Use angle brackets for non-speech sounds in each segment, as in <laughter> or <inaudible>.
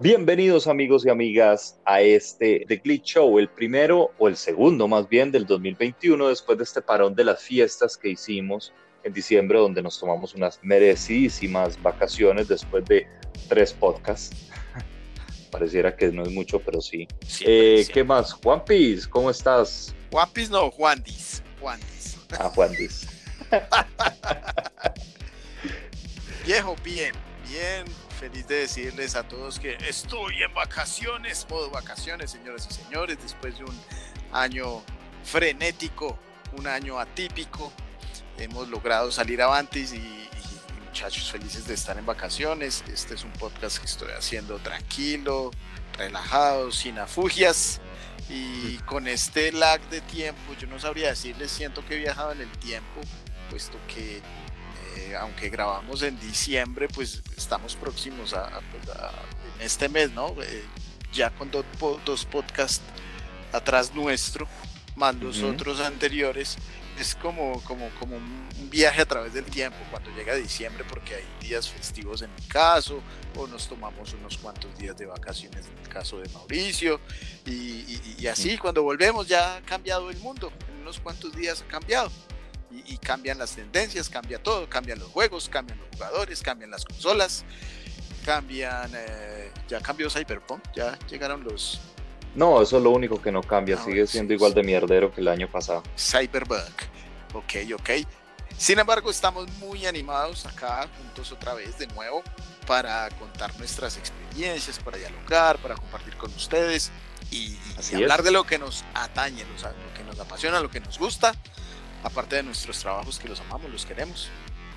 Bienvenidos amigos y amigas a este The Glitch Show, el primero o el segundo más bien del 2021 después de este parón de las fiestas que hicimos en diciembre donde nos tomamos unas merecidísimas vacaciones después de tres podcasts. <laughs> Pareciera que no es mucho, pero sí. Eh, ¿Qué más? Juan Piz, ¿cómo estás? Juan Piz no, Juandis. Juandis. Ah, Juandis. <laughs> Viejo, bien, bien feliz de decirles a todos que estoy en vacaciones, modo vacaciones, señoras y señores, después de un año frenético, un año atípico. Hemos logrado salir avantes y, y, muchachos felices de estar en vacaciones. Este es un podcast que estoy haciendo tranquilo, relajado, sin afugias. Y con este lag de tiempo, yo no sabría decirles, siento que he viajado en el tiempo, puesto que eh, aunque grabamos en diciembre, pues estamos próximos a, pues, en este mes, ¿no? Eh, ya con dos podcasts atrás nuestro, más los otros anteriores, es como, como, como un viaje a través del tiempo cuando llega diciembre, porque hay días festivos en mi caso, o nos tomamos unos cuantos días de vacaciones en el caso de Mauricio, y, y así cuando volvemos ya ha cambiado el mundo, en unos cuantos días ha cambiado y, cambian las tendencias, cambia todo, cambian los juegos, cambian los jugadores, cambian las consolas, cambian, eh, ya cambió Cyberpunk, ya llegaron los... No, eso es lo único que no cambia, ah, sigue siendo igual de mierdero que el año pasado. Cyberpunk, ok, ok. Sin embargo, estamos muy animados acá juntos otra vez de nuevo para contar nuestras experiencias, para dialogar, para compartir con ustedes y, hablar de lo que nos atañe, lo que nos apasiona, lo que nos gusta aparte de nuestros trabajos que los amamos, los queremos,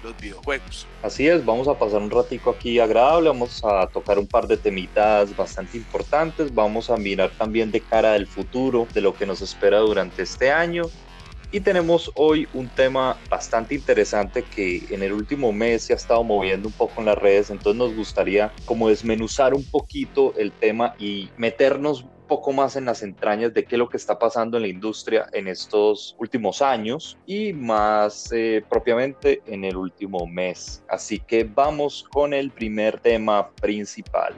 los videojuegos. Así es, vamos a pasar un ratico aquí agradable, vamos a tocar un par de temitas bastante importantes, vamos a mirar también de cara al futuro, de lo que nos espera durante este año. Y tenemos hoy un tema bastante interesante que en el último mes se ha estado moviendo un poco en las redes, entonces nos gustaría como desmenuzar un poquito el tema y meternos poco más en las entrañas de qué es lo que está pasando en la industria en estos últimos años y más eh, propiamente en el último mes. Así que vamos con el primer tema principal.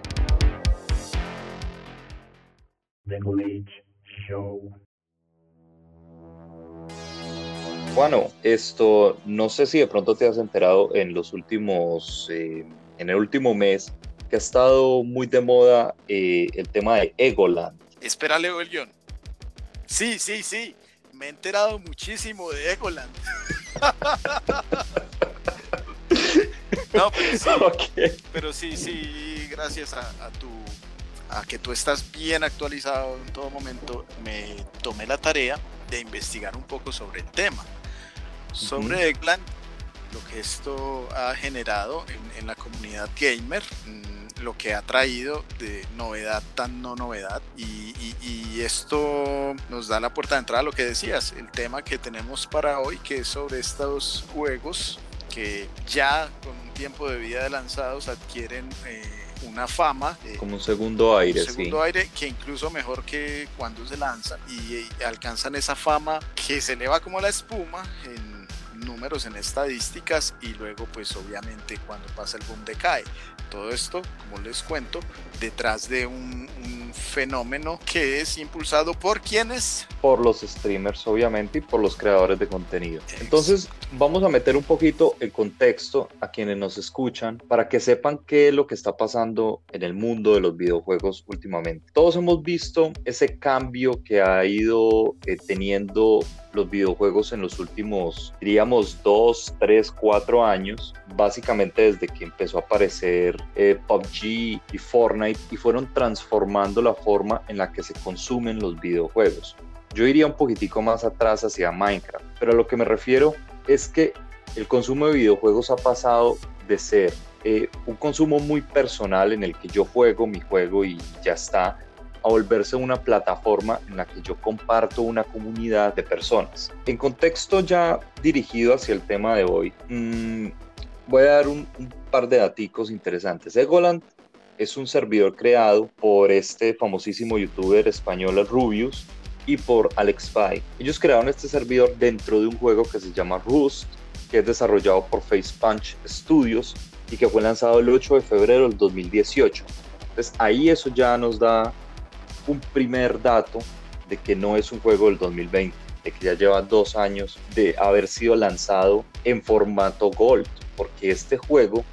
Bueno, esto no sé si de pronto te has enterado en los últimos, eh, en el último mes, que ha estado muy de moda eh, el tema de Egoland. Espera, leo el guion. Sí, sí, sí. Me he enterado muchísimo de Egoland. <laughs> no, pero sí, <laughs> pero sí, sí, gracias a, tu a que tú estás bien actualizado en todo momento, me tomé la tarea de investigar un poco sobre el tema. Sobre Eggland, lo que esto ha generado en, en la comunidad gamer, mm, lo que ha traído de novedad tan no novedad y, esto nos da la puerta de entrada a lo que decías, el tema que tenemos para hoy que es sobre estos juegos que ya con un tiempo de vida de lanzados adquieren eh, una fama. Eh, Como un segundo aire. Un segundo aire que incluso mejor que cuando se lanzan y, y, alcanzan esa fama que se eleva como la espuma en números, en estadísticas y luego pues obviamente cuando pasa el boom decae. Todo esto, como les cuento, detrás de un, fenómeno que es impulsado por quienes? Por los streamers, obviamente, y por los creadores de contenido. Entonces, vamos a meter un poquito el contexto a quienes nos escuchan para que sepan qué es lo que está pasando en el mundo de los videojuegos últimamente. Todos hemos visto ese cambio que ha ido eh, teniendo los videojuegos en los últimos, diríamos, dos, tres, cuatro años, básicamente desde que empezó a aparecer eh, PUBG y Fortnite y fueron transformando la forma en la que se consumen los videojuegos. Yo iría un poquitico más atrás hacia Minecraft, pero a lo que me refiero es que el consumo de videojuegos ha pasado de ser eh, un consumo muy personal en el que yo juego mi juego y ya está, a volverse una plataforma en la que yo comparto una comunidad de personas. En contexto ya dirigido hacia el tema de hoy, mmm, voy a dar un, par de daticos interesantes. Egoland es un servidor creado por este famosísimo youtuber español Rubius y por Alex Fay. Ellos crearon este servidor dentro de un juego que se llama Rust, que es desarrollado por Face Punch Studios y que fue lanzado el 8 de febrero del 2018 Entonces ahí eso ya nos da un primer dato de que no es un juego del 2020, de que ya lleva dos años de haber sido lanzado en formato Gold, porque este juego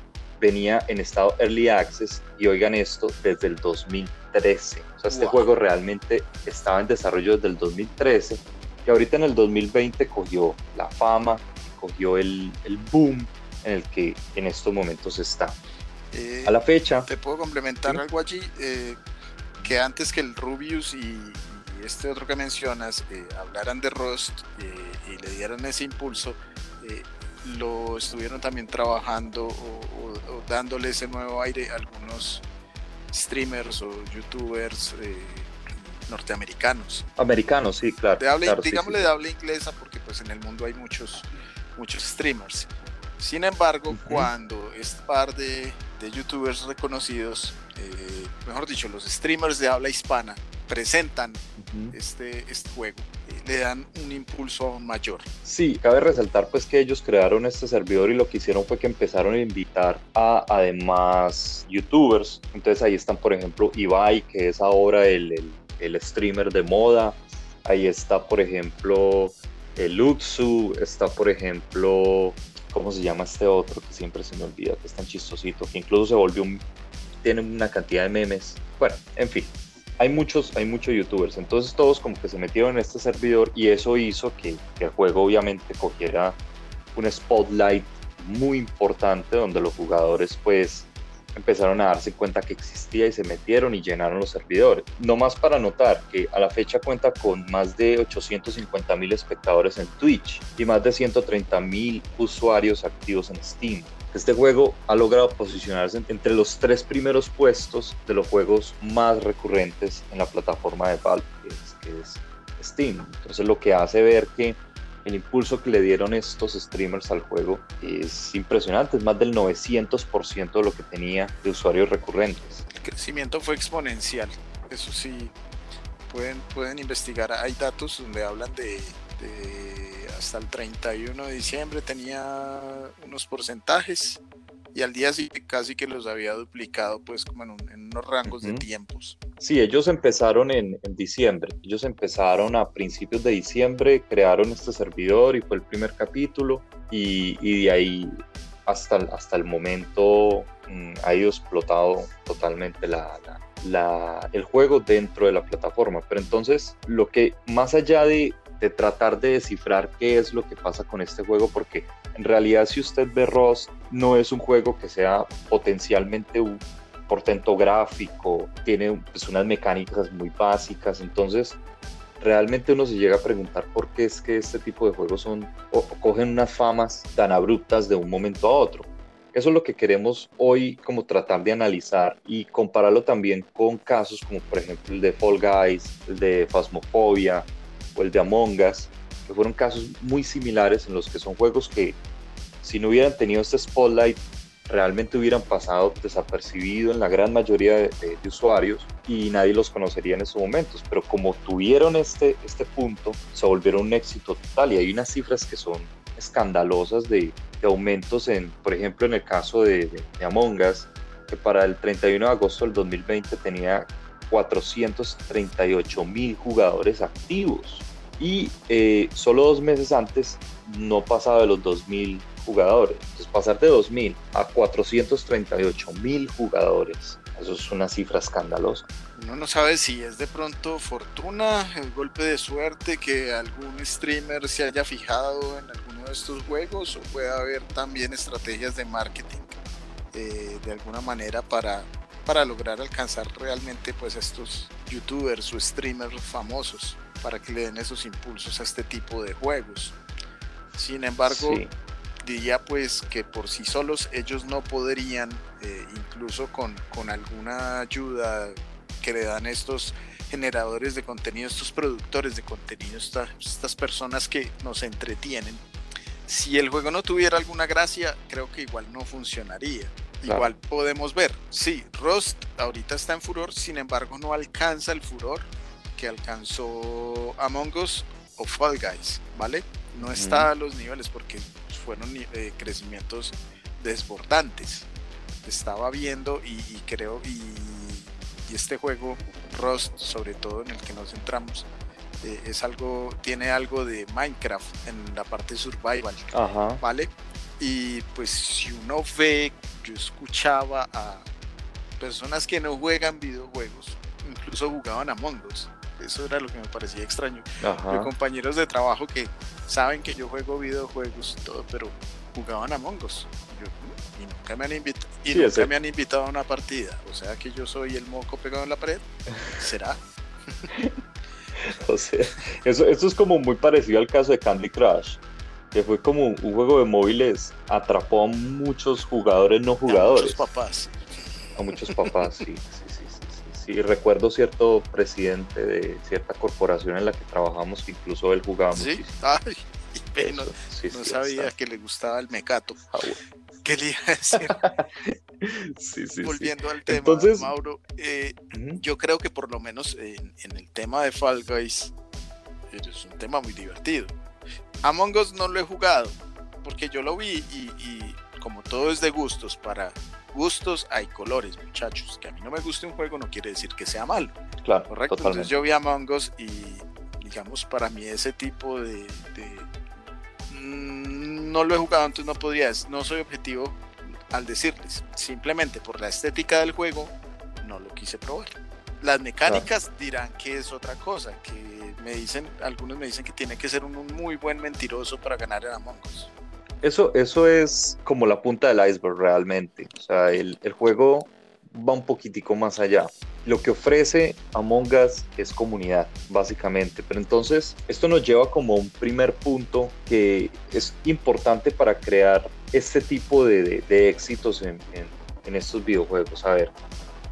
venía en estado Early Access y oigan esto desde el 2013. O sea, este juego realmente estaba en desarrollo desde el 2013 y ahorita en el 2020 cogió la fama, cogió el, el boom en el que en estos momentos está. Eh, a la fecha. Te puedo complementar algo allí, eh, que antes que el Rubius y, este otro que mencionas eh, hablaran de Rust y le dieran ese impulso, lo estuvieron también trabajando o, dándole ese nuevo aire a algunos streamers o youtubers norteamericanos. Americanos, sí, claro. digámosle de habla inglesa porque pues en el mundo hay muchos, muchos streamers. Sin embargo, cuando este par de, youtubers reconocidos, eh, mejor dicho, los streamers de habla hispana, presentan este, este juego, eh, le dan un impulso mayor. Sí, cabe resaltar pues que ellos crearon este servidor y lo que hicieron fue que empezaron a invitar a además youtubers. Entonces ahí están, por ejemplo, Ibai, que es ahora el, el, streamer de moda. Ahí está, por ejemplo, el Luxu, está, por ejemplo, ¿cómo se llama este otro? Que siempre se me olvida, que es tan chistosito, que incluso se volvió un, tiene una cantidad de memes. Bueno, en fin, hay muchos, hay muchos youtubers, entonces todos como que se metieron en este servidor y eso hizo que, que el juego obviamente cogiera un spotlight muy importante donde los jugadores pues empezaron a darse cuenta que existía y se metieron y llenaron los servidores. No más para notar que a la fecha cuenta con más de 850 mil espectadores en Twitch y más de 130 mil usuarios activos en Steam. Este juego ha logrado posicionarse entre los tres primeros puestos de los juegos más recurrentes en la plataforma de Valve, que es Steam. Entonces lo que hace ver que el impulso que le dieron estos streamers al juego es impresionante, es más del 900% de lo que tenía de usuarios recurrentes. El crecimiento fue exponencial, eso sí, pueden, pueden investigar, hay datos donde hablan de, hasta el 31 de diciembre tenía unos porcentajes y al día siguiente casi que los había duplicado pues como en, unos rangos de tiempos. Sí, ellos empezaron en, diciembre, ellos empezaron a principios de diciembre, crearon este servidor y fue el primer capítulo y, y de ahí hasta, hasta el momento mm, ha ido explotado totalmente la, la, el juego dentro de la plataforma. Pero entonces, lo que más allá de, de tratar de descifrar qué es lo que pasa con este juego, porque en realidad, si usted ve Rust, no es un juego que sea potencialmente un portento gráfico, tiene pues, unas mecánicas muy básicas, entonces realmente uno se llega a preguntar por qué es que este tipo de juegos son o, cogen unas famas tan abruptas de un momento a otro. Eso es lo que queremos hoy como tratar de analizar y compararlo también con casos como por ejemplo el de Fall Guys, el de Phasmophobia el de Among Us, que fueron casos muy similares en los que son juegos que si no hubieran tenido este spotlight realmente hubieran pasado desapercibido en la gran mayoría de, usuarios y nadie los conocería en esos momentos. Pero como tuvieron este, este punto, se volvieron un éxito total y hay unas cifras que son escandalosas de, de aumentos en, por ejemplo, en el caso de, de, Among Us, que para el 31 de agosto del 2020 tenía 438 mil jugadores activos y eh, solo dos meses antes no pasaba de los 2.000 jugadores. Entonces pasar de 2.000 a 438.000 jugadores, eso es una cifra escandalosa. Uno no sabe si es de pronto fortuna, el golpe de suerte que algún streamer se haya fijado en alguno de estos juegos o puede haber también estrategias de marketing eh, de alguna manera para, para lograr alcanzar realmente pues estos youtubers o streamers famosos para que le den esos impulsos a este tipo de juegos. Sin embargo, diría pues que por sí solos ellos no podrían, eh, incluso con, con alguna ayuda que le dan estos generadores de contenido, estos productores de contenido, estas, estas personas que nos entretienen, si el juego no tuviera alguna gracia, creo que igual no funcionaría. Igual podemos ver, sí, Rust ahorita está en furor, sin embargo no alcanza el furor que alcanzó Among Us o Fall Guys, ¿vale? No está a los niveles porque fueron eh, crecimientos desbordantes. Estaba viendo y, creo y y este juego, Rust, sobre todo en el que nos centramos, eh, es algo, tiene algo de Minecraft en la parte survival, ¿vale? Y pues si uno ve, yo escuchaba a personas que no juegan videojuegos, incluso jugaban a Us. Eso era lo que me parecía extraño. De compañeros de trabajo que saben que yo juego videojuegos y todo, pero jugaban a Us. y nunca me han, invitado y nunca me han invitado a una partida. O sea que yo soy el moco pegado en la pared. <laughs> ¿Será? <laughs> o sea, eso, eso es como muy parecido al caso de Candy Crush que fue como un juego de móviles, atrapó a muchos jugadores no jugadores. A muchos papás. A muchos papás, sí, sí, sí, sí, sí, Recuerdo cierto presidente de cierta corporación en la que trabajamos que incluso él jugaba ¿Sí? Ay, no, no sabía que le gustaba el mecato. Ah, ¿Qué le iba a decir? <laughs> Volviendo al tema, Entonces, Mauro, eh, yo creo que por lo menos en, en el tema de Fall Guys es un tema muy divertido Among Us no lo he jugado, porque yo lo vi y, como todo es de gustos, para gustos hay colores, muchachos. Que a mí no me guste un juego no quiere decir que sea malo. Claro, correcto. Entonces yo vi Among Us y digamos para mí ese tipo de, mm, no lo he jugado, entonces no podría, no soy objetivo al decirles. Simplemente por la estética del juego no lo quise probar. Las mecánicas dirán que es otra cosa, que me dicen, algunos me dicen que tiene que ser un, muy buen mentiroso para ganar en Among Us. Eso, eso es como la punta del iceberg realmente. O sea, el, el juego va un poquitico más allá. Lo que ofrece Among Us es comunidad, básicamente. Pero entonces, esto nos lleva como un primer punto que es importante para crear este tipo de, de, éxitos en, en, en, estos videojuegos. A ver,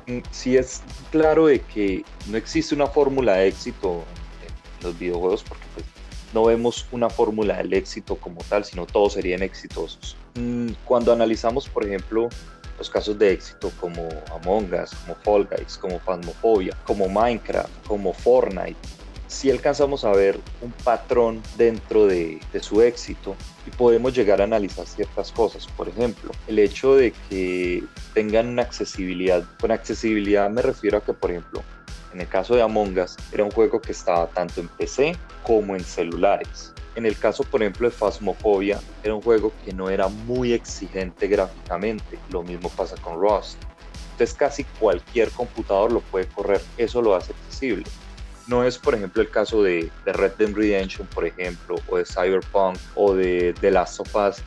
mm, si es claro de que no existe una fórmula de éxito los videojuegos porque pues, no vemos una fórmula del éxito como tal, sino todos serían exitosos. Mm, cuando analizamos, por ejemplo, los casos de éxito como Among Us, como Fall Guys, como Phasmophobia, como Minecraft, como Fortnite, si alcanzamos a ver un patrón dentro de, su éxito y podemos llegar a analizar ciertas cosas. Por ejemplo, el hecho de que tengan una accesibilidad. Con accesibilidad me refiero a que, por ejemplo, en el caso de Among Us, era un juego que estaba tanto en PC como en celulares. En el caso, por ejemplo, de Phasmophobia, era un juego que no era muy exigente gráficamente. Lo mismo pasa con Rust. Entonces casi cualquier computador lo puede correr. Eso lo hace accesible. No es, por ejemplo, el caso de, Red Dead Redemption, por ejemplo, o de Cyberpunk, o de The Last of Us,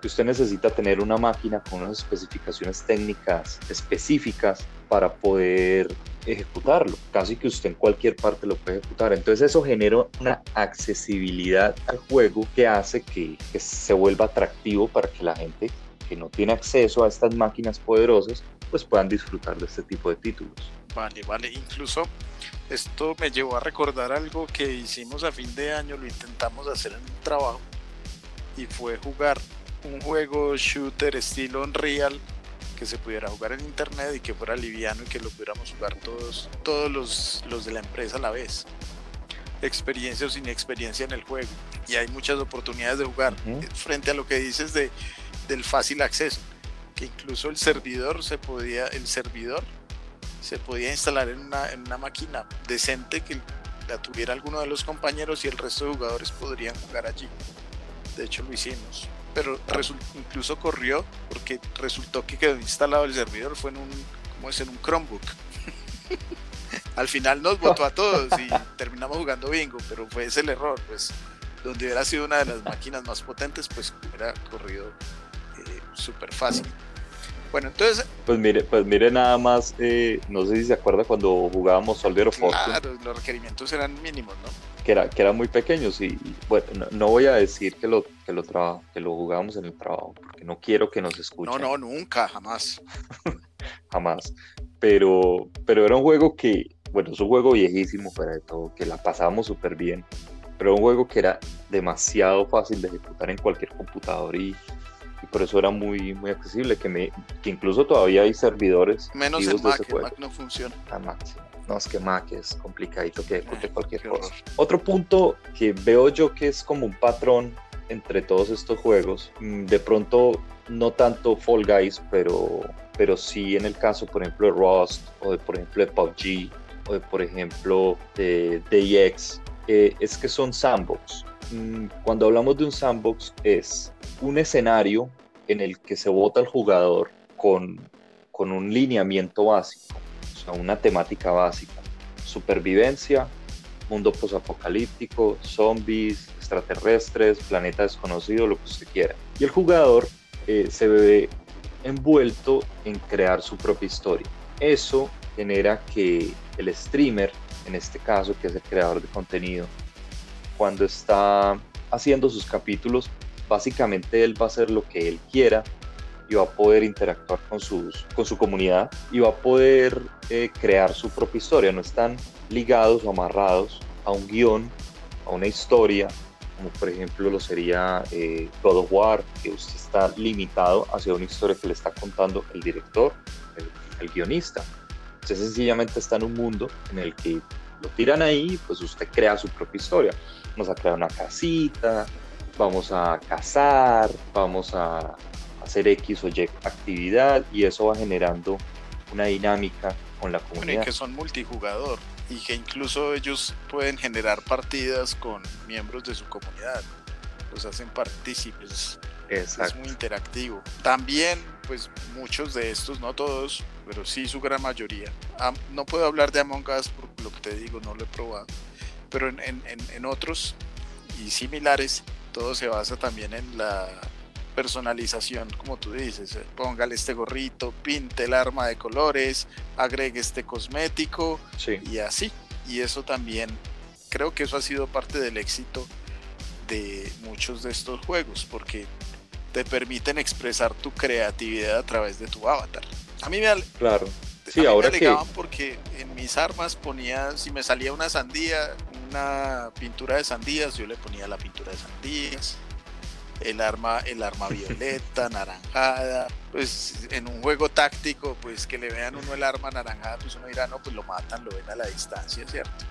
que usted necesita tener una máquina con unas especificaciones técnicas específicas para poder ejecutarlo. Casi que usted en cualquier parte lo puede ejecutar. Entonces eso genera una accesibilidad al juego que hace que, se vuelva atractivo para que la gente que no tiene acceso a estas máquinas poderosas pues puedan disfrutar de este tipo de títulos. Vale, vale. Incluso esto me llevó a recordar algo que hicimos a fin de año, lo intentamos hacer en un trabajo y fue jugar un juego shooter estilo Unreal que se pudiera jugar en internet y que fuera liviano y que lo pudiéramos jugar todos, todos los, los de la empresa a la vez. Experiencia o sin experiencia en el juego. Y hay muchas oportunidades de jugar. Frente a lo que dices de, del fácil acceso, que incluso el servidor se podía, el servidor se podía instalar en una, en una máquina decente que la tuviera alguno de los compañeros y el resto de jugadores podrían jugar allí. De hecho lo hicimos pero incluso corrió porque resultó que quedó instalado el servidor, fue en un, ¿cómo es? En un Chromebook. <laughs> Al final nos votó a todos y <laughs> terminamos jugando bingo, pero fue ese el error, pues donde hubiera sido una de las máquinas más potentes, pues hubiera corrido eh, súper fácil. Bueno, entonces... Pues mire, pues mire nada más, eh, no sé si se acuerda cuando jugábamos Soldier of Claro, los requerimientos eran mínimos, ¿no? Que, era, que eran muy pequeños y, bueno, no, voy a decir que lo, que, lo que lo jugábamos en el trabajo, porque no quiero que nos escuchen. No, no, nunca, jamás. <laughs> jamás. Pero, pero era un juego que, bueno, es un juego viejísimo fuera de todo, que la pasábamos súper bien, pero un juego que era demasiado fácil de ejecutar en cualquier computador y, por eso era muy, muy accesible, que, me, que incluso todavía hay servidores. Menos en Mac, Mac no funciona. A Mac, No, es que Mac es complicadito que ejecute cualquier cosa. Otro punto que veo yo que es como un patrón entre todos estos juegos. Mm, de pronto, no tanto Fall Guys, pero, pero sí en el caso, por ejemplo, de Rust, o de, por ejemplo, de PUBG, o de, por ejemplo, de DX, eh, es que son sandbox. Mm, cuando hablamos de un sandbox, es un escenario en el que se vota el jugador con, con un lineamiento básico, o sea, una temática básica. Supervivencia, mundo posapocalíptico, zombies, extraterrestres, planeta desconocido, lo que usted quiera. Y el jugador eh, se ve envuelto en crear su propia historia. Eso genera que el streamer, en este caso, que es el creador de contenido, cuando está haciendo sus capítulos, básicamente él va a hacer lo que él quiera y va a poder interactuar con, sus, con su comunidad y va a poder eh, crear su propia historia. No están ligados o amarrados a un guion, a una historia, como por ejemplo lo sería eh, God of War, que usted está limitado hacia una historia que le está contando el director, el, el guionista. Usted sencillamente está en un mundo en el que lo tiran ahí, pues usted crea su propia historia. Vamos a crear una casita, vamos a cazar, vamos a hacer X o Y actividad y eso va generando una dinámica con la comunidad. y que son multijugador y que incluso ellos pueden generar partidas con miembros de su comunidad, los hacen partícipes. Es muy interactivo. También, pues muchos de estos, no todos, pero sí su gran mayoría. no puedo hablar de Among Us por lo que te digo, no lo he probado. Pero en, en, en otros y similares, todo se basa también en la personalización, como tú dices, eh, póngale este gorrito, pinte el arma de colores, agregue este cosmético y así. Y eso también, creo que eso ha sido parte del éxito de muchos de estos juegos, porque te permiten expresar tu creatividad a través de tu avatar. A mí me, claro. Sí, ahora me alegaban porque en mis armas ponía, si me salía una sandía, una pintura de sandías, yo le ponía la pintura de sandías el arma, el arma <laughs> violeta, naranjada, pues en un juego táctico, pues que le vean uno el arma naranjada, pues uno dirá, no, pues lo matan, lo ven a la distancia, ¿cierto?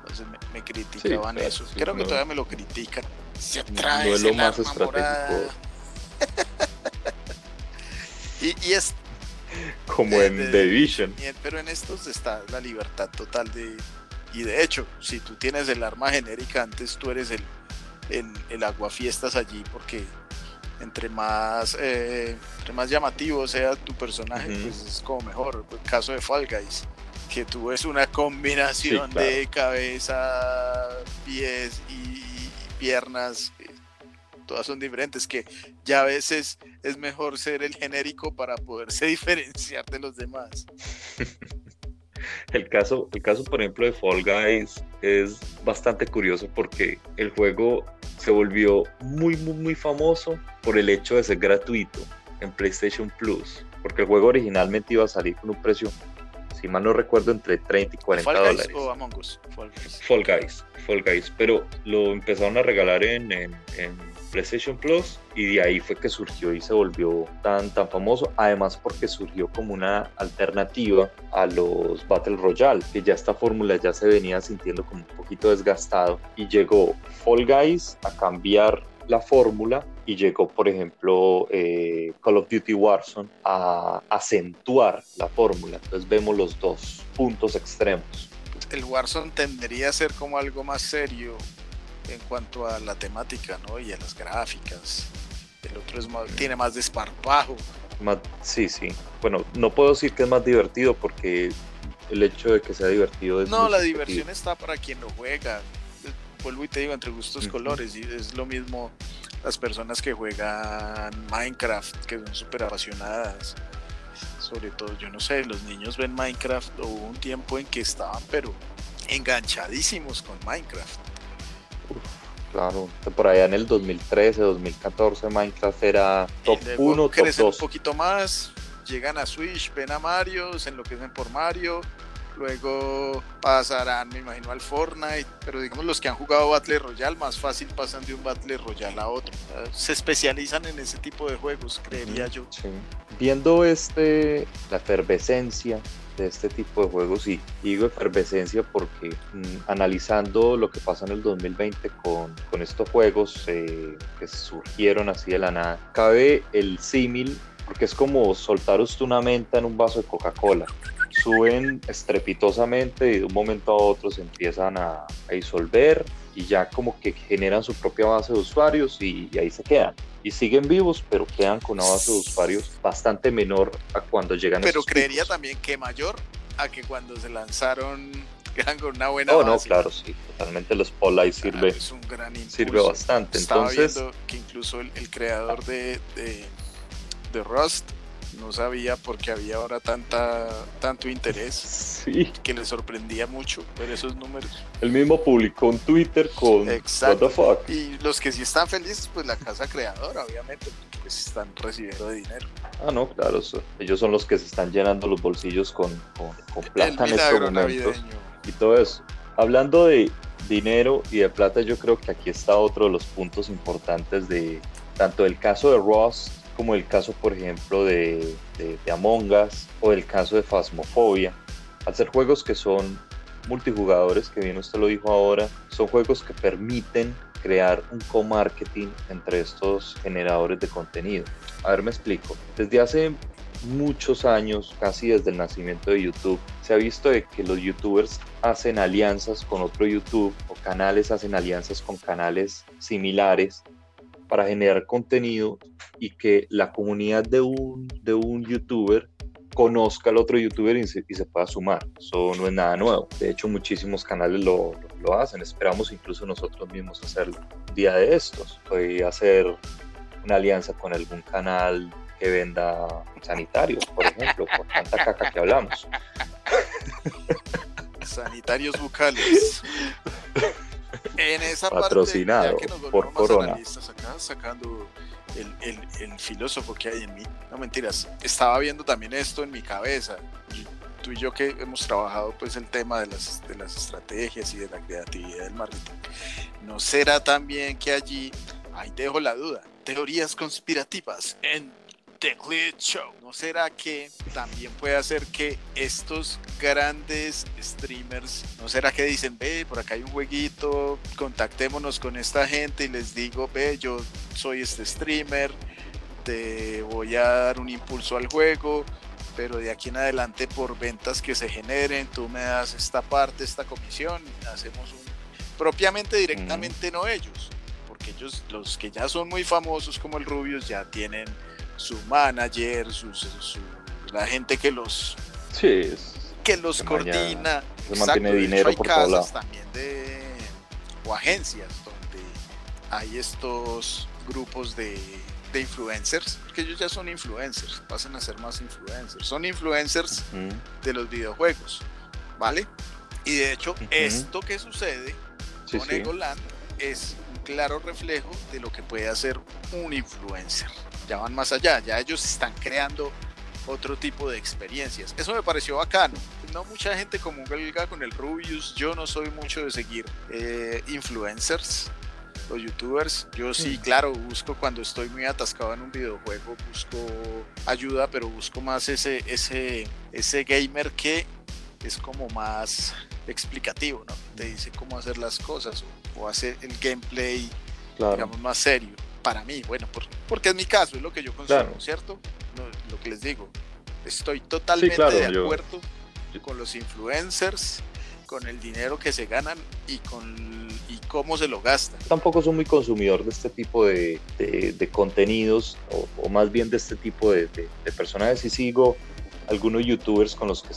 Entonces me, criticaban eso. Creo que todavía me lo critican. Se atrae no es lo más estratégico. <laughs> y, es como en The Division. Pero en estos está la libertad total de. Y de hecho, si tú tienes el arma genérica antes, tú eres el el, el aguafiestas allí porque entre más eh, entre más llamativo sea tu personaje pues es como mejor el caso de Fall Guys que tú ves una combinación de cabeza pies y piernas todas son diferentes que ya a veces es mejor ser el genérico para poderse <laughs> diferenciar de los demás El caso, el caso, por ejemplo, de Fall Guys es bastante curioso porque el juego se volvió muy, muy, muy famoso por el hecho de ser gratuito en PlayStation Plus, porque el juego originalmente iba a salir con un precio, si mal no recuerdo, entre 30 y 40 dólares. o Among Us? Fall Guys. Fall Guys, Fall Guys, pero lo empezaron a regalar en, en, en PlayStation Plus y de ahí fue que surgió y se volvió tan, tan famoso, además porque surgió como una alternativa a los Battle Royale, que ya esta fórmula ya se venía sintiendo como un poquito desgastado y llegó Fall Guys a cambiar la fórmula y llegó, por ejemplo, eh, Call of Duty Warzone a acentuar la fórmula. Entonces vemos los dos puntos extremos. El Warzone tendría a ser como algo más serio en cuanto a la temática, ¿no? Y a las gráficas. El otro es tiene más desparpajo. Más, sí, sí. Bueno, no puedo decir que es más divertido porque el hecho de que sea divertido es... No, la diversión está para quien lo juega. Vuelvo y te digo, entre gustos, colores. Y es lo mismo las personas que juegan Minecraft, que son súper apasionadas. Sobre todo, yo no sé, los niños ven Minecraft. Hubo un tiempo en que estaban, pero enganchadísimos con Minecraft claro, por allá en el 2013, 2014 Minecraft era top 1, top 2. un poquito más, llegan a Switch, ven a Mario, se enloquecen por Mario, luego pasarán, me imagino, al Fortnite, pero digamos los que han jugado Battle Royale, más fácil pasan de un Battle Royale a otro. Se especializan en ese tipo de juegos, creería yo. viendo este, la efervescencia de este tipo de juegos y digo efervescencia porque mm, analizando lo que pasa en el 2020 con, con estos juegos eh, que surgieron así de la nada, cabe el símil porque es como soltar usted una menta en un vaso de Coca-Cola. Suben estrepitosamente y de un momento a otro se empiezan a, a disolver y ya como que generan su propia base de usuarios y, ahí se quedan. Y siguen vivos, pero quedan con una base de usuarios bastante menor a cuando llegan Pero creería también que mayor a que cuando se lanzaron <laughs> quedan con una buena oh, no, claro, sí, totalmente el Spotlight sirve, es un gran sirve bastante. Estaba Entonces, viendo que incluso el, creador de, de, de Rust no sabía por qué había ahora tanta, tanto interés sí. que le sorprendía mucho ver esos números. El mismo publicó en Twitter con Exacto. Y los que sí están felices, pues la casa creadora, obviamente, pues están recibiendo dinero. Ah, no, claro, ellos son los que se están llenando los bolsillos con, con, plata en este momento. Y todo eso. Hablando de dinero y de plata, yo creo que aquí está otro de los puntos importantes de tanto el caso de Ross como el caso, por ejemplo, de, de, Among Us o el caso de Phasmophobia. Al ser juegos que son multijugadores, que bien usted lo dijo ahora, son juegos que permiten crear un co-marketing entre estos generadores de contenido. A ver, me explico. Desde hace muchos años, casi desde el nacimiento de YouTube, se ha visto de que los youtubers hacen alianzas con otro YouTube o canales hacen alianzas con canales similares para generar contenido y que la comunidad de un, de un youtuber conozca al otro youtuber y se, y se, pueda sumar. Eso no es nada nuevo. De hecho, muchísimos canales lo, lo, hacen. Esperamos incluso nosotros mismos hacerlo. Un día de estos, puede hacer una alianza con algún canal que venda sanitarios, por ejemplo, por tanta caca que hablamos. Sanitarios bucales. En esa Patrocinado parte, por Corona. Sacando el, el, el, filósofo que hay en mí. No mentiras, estaba viendo también esto en mi cabeza. Tú y yo que hemos trabajado pues el tema de las, de las estrategias y de la creatividad del marketing. ¿No será también que allí, ahí dejo la duda, teorías conspirativas en The Show. ¿No será que también puede hacer que estos grandes streamers, no será que dicen, ve, por acá hay un jueguito, contactémonos con esta gente y les digo, ve, yo soy este streamer, te voy a dar un impulso al juego, pero de aquí en adelante por ventas que se generen, tú me das esta parte, esta comisión, hacemos un propiamente directamente no ellos, porque ellos los que ya son muy famosos como el Rubius ya tienen su manager, su, la gente que los que los coordina. Se mantiene dinero hay por casas también de o agencias donde hay estos grupos de, de influencers, porque ellos ya son influencers, pasan a ser más influencers, son influencers de los videojuegos, ¿vale? Y de hecho, esto que sucede con Egoland es claro reflejo de lo que puede hacer un influencer ya van más allá, ya ellos están creando otro tipo de experiencias. Eso me pareció bacano. No mucha gente comulga con el Rubius. Yo no soy mucho de seguir eh, influencers o youtubers. Yo sí, claro, busco cuando estoy muy atascado en un videojuego, busco ayuda, pero busco más ese, ese, ese gamer que es como más explicativo, ¿no? Te dice cómo hacer las cosas o, hacer el gameplay, digamos, más serio para mí, bueno, porque es mi caso, es lo que yo consumo, ¿cierto? Lo, que les digo, estoy totalmente de acuerdo con los influencers, con el dinero que se ganan y con y cómo se lo gastan. Tampoco soy muy consumidor de este tipo de, de, contenidos o, más bien de este tipo de, de personajes y sigo algunos youtubers con los que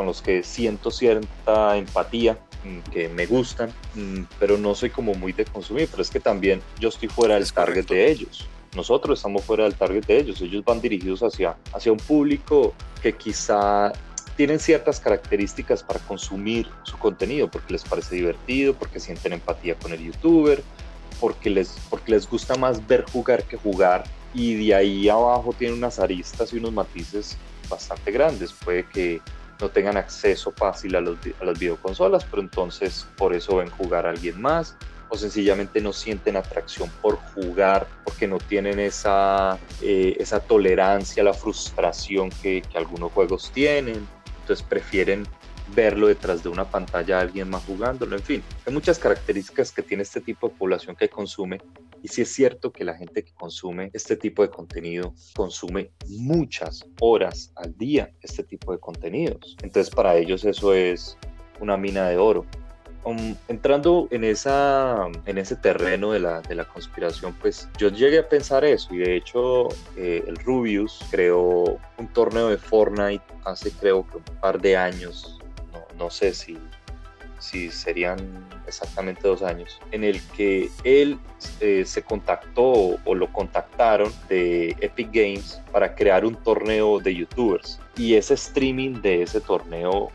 con los que siento cierta empatía Mm, que me gustan, mm, pero no soy como muy de consumir, pero es que también yo estoy fuera del target de ellos. Nosotros estamos fuera del target de ellos, ellos van dirigidos hacia, hacia un público que quizá tienen ciertas características para consumir su contenido, porque les parece divertido, porque sienten empatía con el youtuber, porque les, porque les gusta más ver jugar que jugar, y de ahí abajo tienen unas aristas y unos matices bastante grandes. Puede que no tengan acceso fácil a, las videoconsolas, pero entonces por eso ven jugar a alguien más. o sencillamente no sienten atracción por jugar porque no tienen esa, eh, esa tolerancia la frustración que, que algunos juegos tienen. Entonces prefieren verlo detrás de una pantalla alguien más jugándolo, en fin, hay muchas características que tiene este tipo de población que consume y sí es cierto que la gente que consume este tipo de contenido consume muchas horas al día este tipo de contenidos. Entonces para ellos eso es una mina de oro. Um, entrando en, esa, en ese terreno de la, de la, conspiración, pues yo llegué a pensar eso y de hecho eh, el Rubius creó un torneo de Fortnite hace creo que un par de años, no, sé si si serían exactamente dos años, en el que él eh, se contactó o lo contactaron de Epic Games para crear un torneo de youtubers. Y ese streaming de ese torneo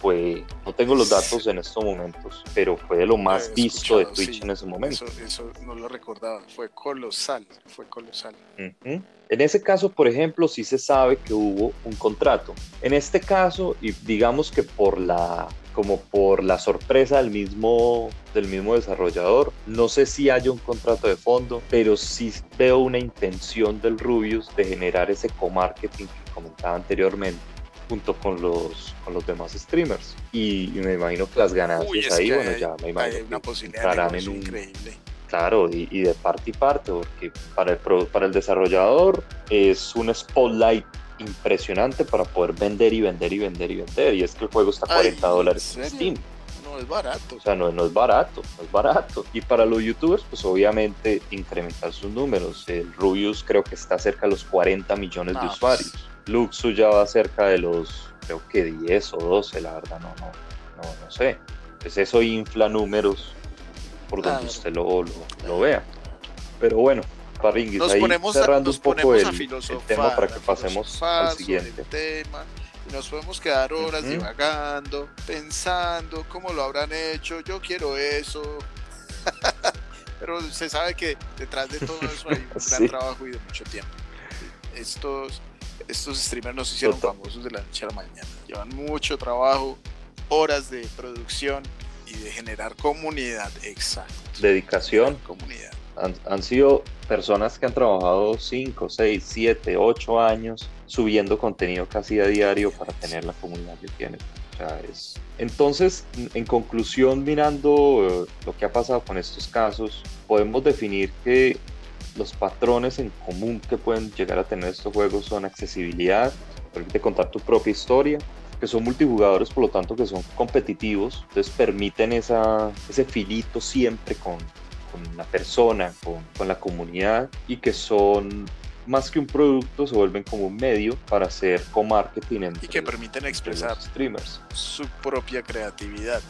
fue, no tengo los datos en estos momentos, pero fue de lo más visto de Twitch en ese momento. Eso, no lo recordaba, fue colosal, fue colosal. En ese caso, por ejemplo, sí se sabe que hubo un contrato. En este caso, y digamos que por la como por la sorpresa del mismo, del mismo desarrollador. No sé si haya un contrato de fondo, pero sí veo una intención del Rubius de generar ese co-marketing que comentaba anteriormente junto con los, con los demás streamers. Y, me imagino que las ganancias ahí, bueno, ya me imagino una posibilidad en un... increíble. Claro, y, y, de parte y parte, porque para el, para el desarrollador es un spotlight impresionante para poder vender y vender y vender y vender. Y es que el juego está a 40 dólares en Steam. No es barato. O sea, no, no, es barato, no es barato. Y para los youtubers, pues obviamente incrementar sus números. El Rubius creo que está cerca de los 40 millones de pues. usuarios. Luxu ya va cerca de los, creo que 10 o 12, la verdad, no, no, no, no sé. Pues eso infla números por donde usted lo, lo, lo vea. Pero bueno, nos ponemos cerrando un poco el, tema para que pasemos al siguiente. Tema, y nos podemos quedar horas divagando, pensando cómo lo habrán hecho, yo quiero eso. <laughs> Pero se sabe que detrás de todo eso hay un <laughs> gran trabajo y de mucho tiempo. Estos, estos streamers no se hicieron famosos de la noche a la mañana. Llevan mucho trabajo, horas de producción y de generar comunidad. Exacto. Dedicación. Comunidad han, sido personas que han trabajado 5, 6, 7, 8 años subiendo contenido casi a diario para tener la comunidad que tienen. es... Entonces, en conclusión, mirando eh, lo que ha pasado con estos casos, podemos definir que los patrones en común que pueden llegar a tener estos juegos son accesibilidad, permite contar tu propia historia, que son multijugadores, por lo tanto que son competitivos, entonces permiten esa, ese filito siempre con, con la persona, con, con la comunidad y que son más que un producto, se vuelven como un medio para hacer co-marketing y que permiten expresar streamers. su propia creatividad.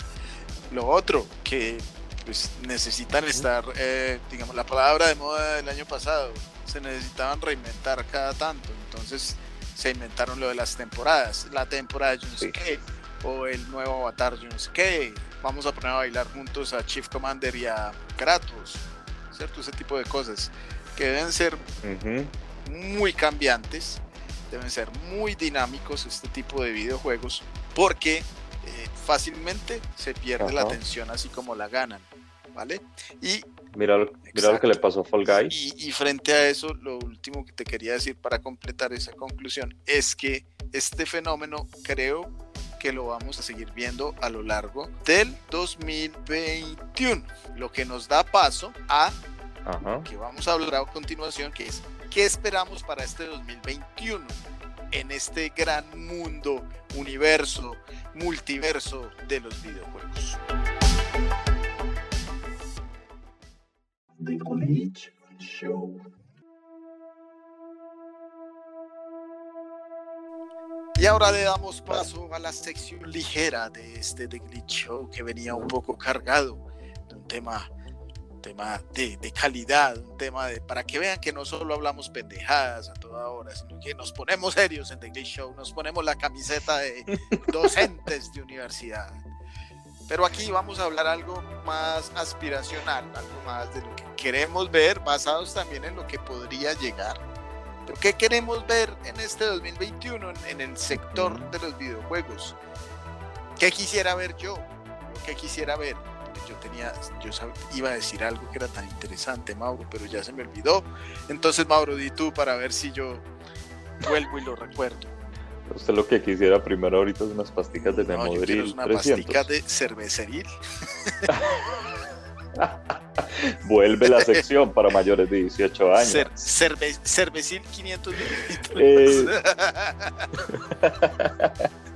Lo otro, que pues, necesitan estar, eh, digamos, la palabra de moda del año pasado, se necesitaban reinventar cada tanto, entonces se inventaron lo de las temporadas, la temporada de no sé qué, o el nuevo avatar sé qué, vamos a poner a bailar juntos a Chief Commander y a Kratos, ¿cierto? Ese tipo de cosas que deben ser muy cambiantes, deben ser muy dinámicos este tipo de videojuegos, porque eh, fácilmente se pierde la atención así como la ganan, ¿vale? Y Mira lo, que le pasó a Fall Guys. Y, y, frente a eso, lo último que te quería decir para completar esa conclusión es que este fenómeno creo que lo vamos a seguir viendo a lo largo del 2021, lo que nos da paso a que vamos a hablar a continuación, que es qué esperamos para este 2021 en este gran mundo, universo, multiverso de los videojuegos. Show. Y ahora le damos paso a la sección ligera de este The Glitch Show que venía un poco cargado de un tema, tema de, de, calidad, un tema de para que vean que no solo hablamos pendejadas a toda hora, sino que nos ponemos serios en The Glitch Show, nos ponemos la camiseta de <laughs> docentes de universidad. Pero aquí vamos a hablar algo más aspiracional, algo más de lo que queremos ver, basados también en lo que podría llegar ¿qué queremos ver en este 2021 en, el sector de los videojuegos? ¿Qué quisiera ver yo? ¿Qué quisiera ver? Yo tenía, yo iba a decir algo que era tan interesante, Mauro, pero ya se me olvidó. Entonces, Mauro, di tú para ver si yo vuelvo y lo recuerdo. Usted lo que quisiera primero ahorita es unas pasticas de no, Memodril. Una pastica de cerveceril. <laughs> Vuelve la sección para mayores de 18 años. cervecil 500 mililitros. Eh, <laughs>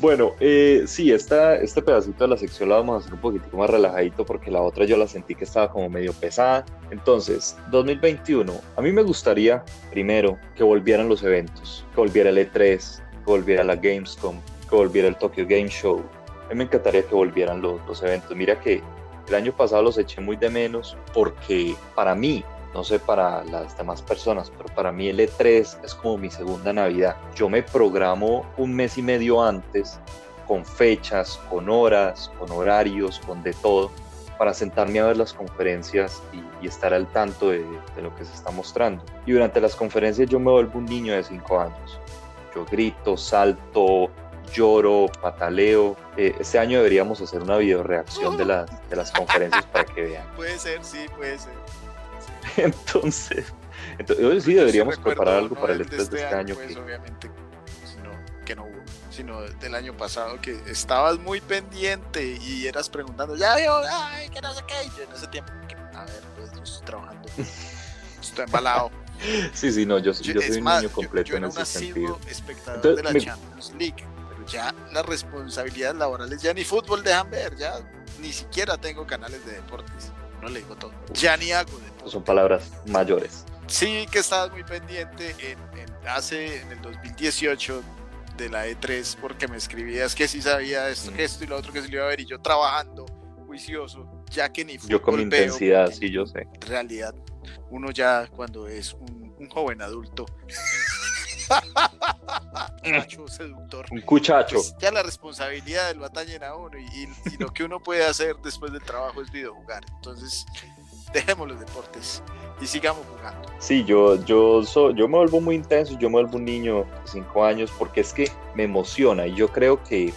bueno, eh, sí, esta, este pedacito de la sección la vamos a hacer un poquitico más relajadito porque la otra yo la sentí que estaba como medio pesada. Entonces, 2021, a mí me gustaría primero que volvieran los eventos, que volviera el E3, que volviera la Gamescom, que volviera el Tokyo Game Show. A mí me encantaría que volvieran los, los eventos. Mira que el año pasado los eché muy de menos porque para mí no sé para las demás personas, pero para mí el E3 es como mi segunda Navidad. Yo me programo un mes y medio antes con fechas, con horas, con horarios, con de todo, para sentarme a ver las conferencias y, estar al tanto de, lo que se está mostrando. Y durante las conferencias yo me vuelvo un niño de 5 años. Yo grito, salto, lloro, pataleo. Eh, este año deberíamos hacer una video reacción de las, de las conferencias para que vean. <laughs> Puede ser, sí, puede ser. <laughs> entonces, entonces sí deberíamos preparar algo para el E3 de este, año. Pues, obviamente, sino, que no hubo, sino del año pasado, que estabas muy pendiente y eras preguntando, ya veo, ay, que no sé qué. yo en ese tiempo, a ver, pues yo estoy trabajando, estoy embalado. <laughs> Sí, sí, no, yo, yo, soy un niño completo yo, yo en ese sentido. espectador de la Champions League, pero ya las responsabilidades laborales ya ni fútbol dejan ver, ya ni siquiera tengo canales de deportes no le digo todo. Ya ni hago de Son palabras mayores. Sí, que estabas muy pendiente en, hace en el 2018 de la E3 porque me escribías que sí sabía esto, que esto y lo otro que se le iba a ver y yo trabajando juicioso, ya que ni Yo con intensidad, sí, yo sé. En realidad, uno ya cuando es un, un joven adulto <laughs> <laughs> Macho seductor. Un cuchacho. Pues ya la responsabilidad lo atañen a uno y, lo que uno puede hacer después del trabajo es videojugar. Entonces, dejemos los deportes y sigamos jugando. Sí, yo, yo, yo me vuelvo muy intenso, yo me vuelvo un niño de 5 años porque es que me emociona y yo creo que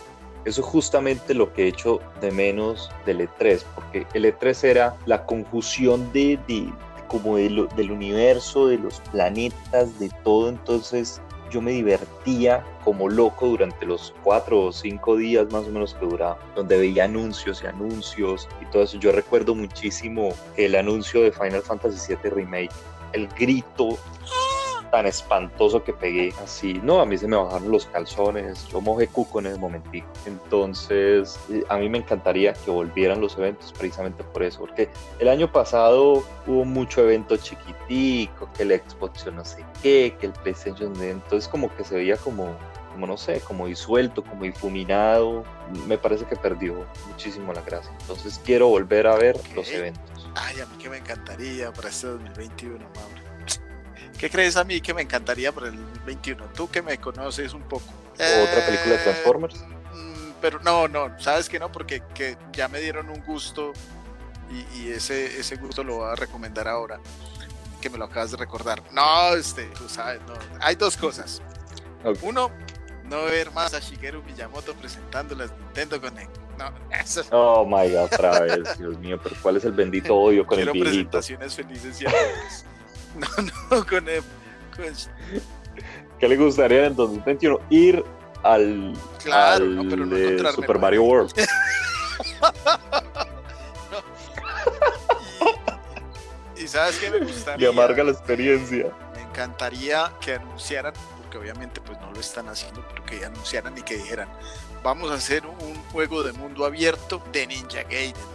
eso es justamente lo que he hecho de menos del E3, porque el E3 era la confusión de, de como del universo, de los planetas, de todo, entonces yo me divertía como loco durante los cuatro o cinco días más o menos que duraba, donde veía anuncios y anuncios y todo eso. Yo recuerdo muchísimo el anuncio de Final Fantasy VII Remake, el grito tan espantoso que pegué así. No, a mí se me bajaron los calzones, yo mojé cuco en ese momentito. Entonces, eh, a mí me encantaría que volvieran los eventos precisamente por eso, porque el año pasado hubo mucho evento chiquitico, que el Xbox yo no sé qué, que el PlayStation, entonces como que se veía como como no sé, como disuelto, como difuminado, me parece que perdió muchísimo la gracia. Entonces quiero volver a ver los eventos. Ay, a mí que me encantaría para este 2021, Mauro. ¿Qué crees a mí que me encantaría para el 21? Tú que me conoces un poco. ¿Otra película de eh, Transformers? Mm, pero no, no, sabes que no, porque que ya me dieron un gusto y, ese, ese gusto lo voy a recomendar ahora, que me lo acabas de recordar. No, este, tú sabes, no. Hay dos cosas. Uno, no ver más a Shigeru Miyamoto presentando las Nintendo Connect. No, eso... Oh my god, otra vez, Dios mío, pero ¿cuál es el bendito odio con el viejito? presentaciones felices y alegres. <laughs> No, no, con, el, ¿Qué le gustaría en el 2021? Ir al, claro, no, pero no Super Mario World. <laughs> y, sabes qué me gustaría. Y amarga la experiencia. Me encantaría que anunciaran, porque obviamente pues no lo están haciendo, pero que anunciaran y que dijeran, vamos a hacer un juego de mundo abierto de Ninja Gaiden.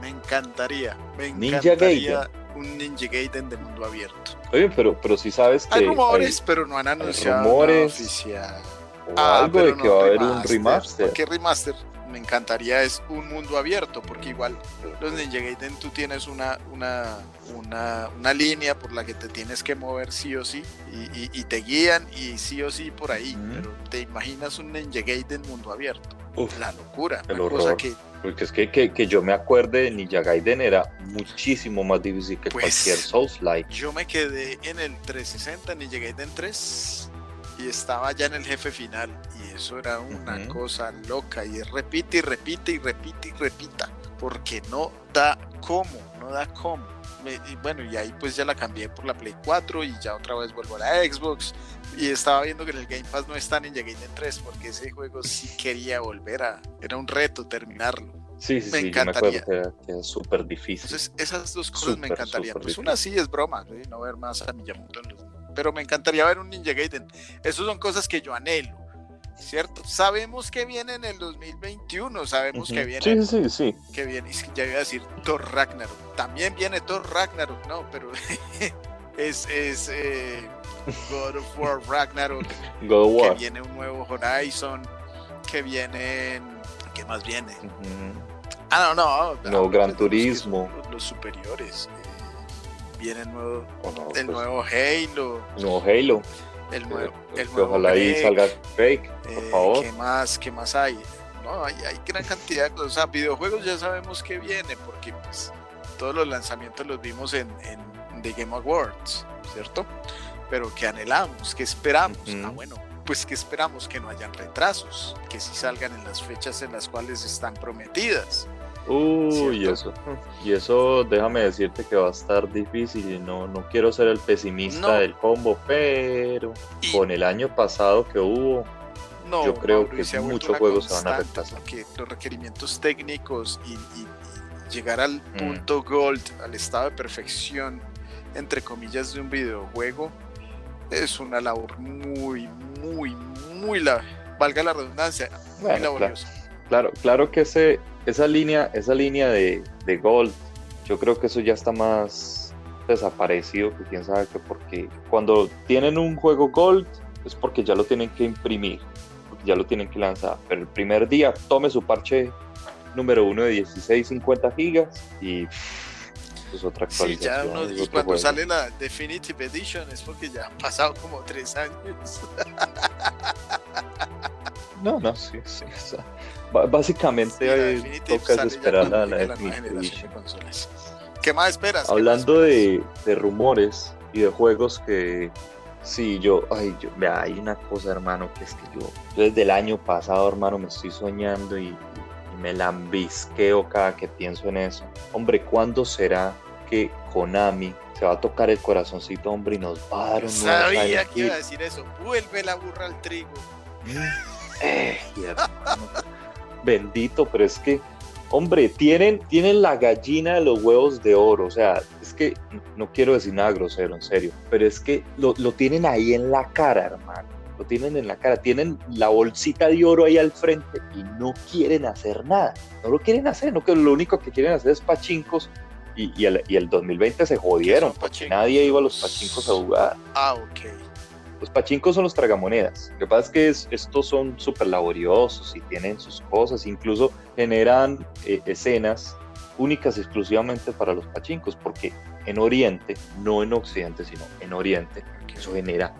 Me encantaría, me encantaría. Ninja Gaiden un Ninja Gaiden de mundo abierto. Oye, pero, pero si sabes que. Hay rumores, pero no han anunciado rumores, oficial. O ah, algo de que va a haber un remaster. ¿Qué remaster? Me encantaría es un mundo abierto, porque igual los Ninja Gaiden tú tienes una, una, una, una línea por la que te tienes que mover sí o sí, y, y, te guían y sí o sí por ahí, pero te imaginas un Ninja Gaiden mundo abierto. la locura, una cosa que porque es que, que, que, yo me acuerde, Ninja Gaiden era muchísimo más difícil que pues, cualquier Souls-like. Yo me quedé en el 360, Ninja Gaiden 3, y estaba ya en el jefe final. Y eso era una cosa loca. Y repite y repite y repite y repita. porque no da como, no da como. y bueno, y ahí pues ya la cambié por la Play 4 y ya otra vez vuelvo a la Xbox. Y estaba viendo que en el Game Pass no está en Gaiden 3 porque ese juego sí quería volver a... Era un reto terminarlo. Sí, sí, me sí, encantaría. me acuerdo que, es súper difícil. Entonces, esas dos cosas me encantarían. Pues una sí es broma, no ver más a Miyamoto en los... Pero me encantaría ver un Ninja Gaiden. Esas son cosas que yo anhelo ¿cierto? Sabemos que viene en el 2021, sabemos que viene. Sí, sí, sí. Que viene, ya iba a decir Thor Ragnarok. También viene Thor Ragnarok, no, pero <laughs> es, es eh, God of War Ragnarok. <laughs> God of War. Que viene un nuevo Horizon, que vienen. ¿Qué más viene? Ah, no, no. No, Gran Turismo. Los, superiores. Eh, viene el nuevo, el pues nuevo Halo. Nuevo Halo el nuevo, el ojalá ahí salga fake, por eh, favor. ¿Qué más, qué más hay? No, hay, hay gran cantidad de cosas. O sea, videojuegos ya sabemos que viene, porque pues, todos los lanzamientos los vimos en, en The Game Awards, ¿cierto? Pero que anhelamos, que esperamos. Ah, bueno, pues que esperamos que no hayan retrasos, que sí salgan en las fechas en las cuales están prometidas. Uy, y eso, y eso déjame decirte que va a estar difícil y no, no quiero ser el pesimista del combo, pero con el año pasado que hubo, yo creo que muchos juegos se van a retrasar. Porque los requerimientos técnicos y, llegar al mm. punto gold, al estado de perfección, entre comillas, de un videojuego, es una labor muy, muy, muy, la, valga la redundancia, muy laboriosa. Claro, claro que ese, esa línea, esa línea de, de Gold, yo creo que eso ya está más desaparecido que quién sabe que porque cuando tienen un juego Gold es porque ya lo tienen que imprimir, porque ya lo tienen que lanzar. Pero el primer día tome su parche número uno de 1650 gigas y es otra actualización. Sí, ya y cuando sale la Definitive Edition es porque ya han pasado como tres años. no, no, sí, sí. Básicamente sí, toca esperar la, la, la ¿Qué más esperas? Hablando De, de, rumores y de juegos que sí, yo, ay, yo, vea, hay una cosa, hermano, que es que yo, desde el año pasado, hermano, me estoy soñando y, me lambisqueo cada que pienso en eso. Hombre, ¿cuándo será que Konami se va a tocar el corazoncito, hombre, y nos va a dar un Sabía que iba a decir eso. Vuelve la burra al trigo. Eh, <laughs> bendito, pero es que, hombre, tienen, tienen la gallina de los huevos de oro, o sea, es que no quiero decir nada grosero, en serio, pero es que lo, tienen ahí en la cara, hermano, lo tienen en la cara, tienen la bolsita de oro ahí al frente y no quieren hacer nada, no lo quieren hacer, no que lo único que quieren hacer es pachincos y, y, el, y el 2020 se jodieron, porque nadie iba a los pachincos a jugar. Ah, ok. Los pachincos son los tragamonedas. Lo que pasa es que estos son súper laboriosos y tienen sus cosas, incluso generan eh, escenas únicas exclusivamente para los pachincos, porque en Oriente, no en Occidente, sino en Oriente, eso genera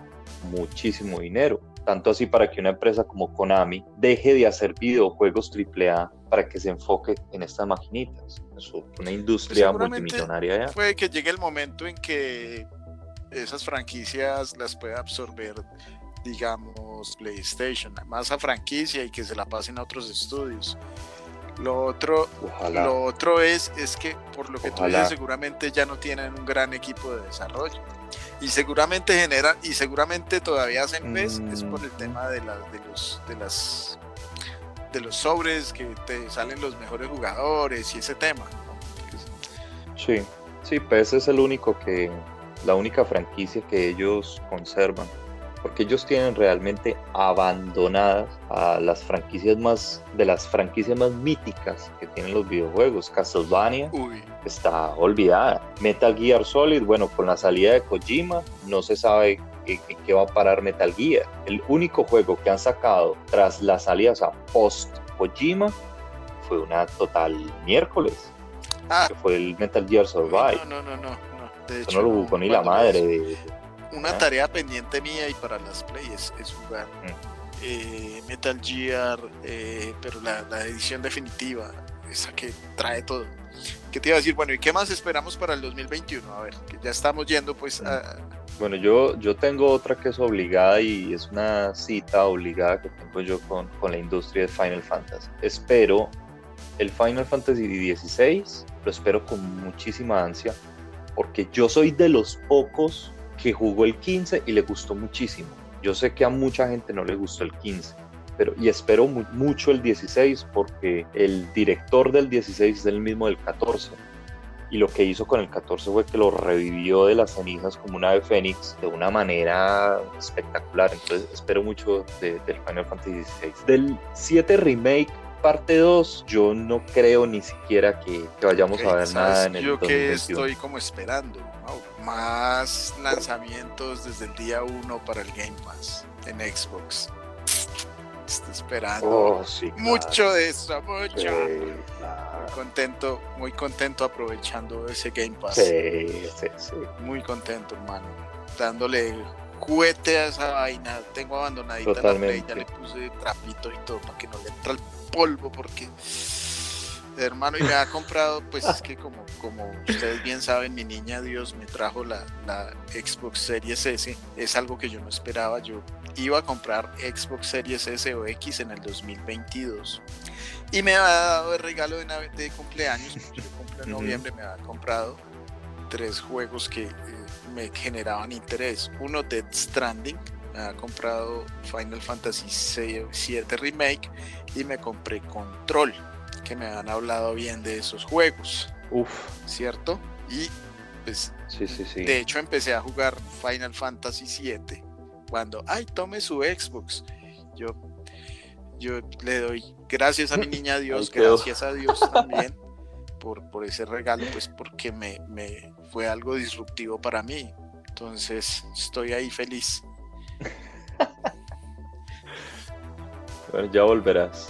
muchísimo dinero. Tanto así para que una empresa como Konami deje de hacer videojuegos AAA para que se enfoque en estas maquinitas. Es una industria multimillonaria. Ya. Puede que llegue el momento en que esas franquicias las puede absorber, digamos, PlayStation, más a franquicia y que se la pasen a otros estudios. Lo otro, lo otro es, es que por lo que tú dices, seguramente ya no tienen un gran equipo de desarrollo. Y seguramente generan, y seguramente todavía hacen PES, es por el mm. tema de, la, de los de las de los sobres que te salen los mejores jugadores y ese tema. Sí, sí, PES es el único que, la única franquicia que ellos conservan, porque ellos tienen realmente abandonadas a las franquicias más de las franquicias más míticas que tienen los videojuegos. Castlevania está olvidada. Metal Gear Solid, bueno, con la salida de Kojima no se sabe en qué va a parar Metal Gear. El único juego que han sacado tras la salida, o sea, post Kojima, fue una total miércoles. Ah. que fue el Metal Gear Survive. No, no, no, no. De hecho, no lo buscó ni la madre. una ¿Ah? tarea pendiente mía y para las playes es jugar mm. eh, Metal Gear, eh, pero la, edición definitiva, esa que trae todo. ¿Qué te iba a decir? Bueno, ¿y qué más esperamos para el 2021? A ver, que ya estamos yendo pues a... Bueno, yo, yo tengo otra que es obligada y es una cita obligada que tengo yo con, con la industria de Final Fantasy. Espero el Final Fantasy XVI lo espero con muchísima ansia, porque yo soy de los pocos que jugó el 15 y le gustó muchísimo. Yo sé que a mucha gente no le gustó el 15, pero y espero mucho el 16 porque el director del 16 es el mismo del 14 y lo que hizo con el 14 fue que lo revivió de las cenizas como una ave fénix de una manera espectacular. Entonces espero mucho del Final Fantasy XVI. Del 7 Remake parte 2, yo no creo ni siquiera que, vayamos a ver nada en el Yo que estoy como esperando más lanzamientos desde el día 1 para el Game Pass en Xbox. Estoy esperando oh, mucho de eso, mucho contento, muy contento aprovechando ese Game Pass. Sí, sí, sí. Muy contento, hermano. Dándole juguete a esa vaina. Tengo abandonadita la play, ya le puse trapito y todo para que no le entre el polvo porque hermano y me ha comprado pues es que como como ustedes bien saben mi niña Dios me trajo la, la Xbox Series S. Es algo que yo no esperaba. Yo iba a comprar Xbox Series S o X en el 2022 y me ha dado el regalo de, de cumpleaños, yo en noviembre, me ha comprado tres juegos que eh, me generaban interés. Uno, Dead Stranding, ha comprado Final Fantasy VII Remake y me compré Control, que me han hablado bien de esos juegos. Uf. ¿Cierto? Y pues, sí, sí, sí. de hecho empecé a jugar Final Fantasy VII cuando, ay, tome su Xbox. Yo yo le doy gracias a mi <laughs> niña Dios, gracias a Dios también por, por ese regalo, pues porque me, me fue algo disruptivo para mí. Entonces estoy ahí feliz. Bueno, ya volverás.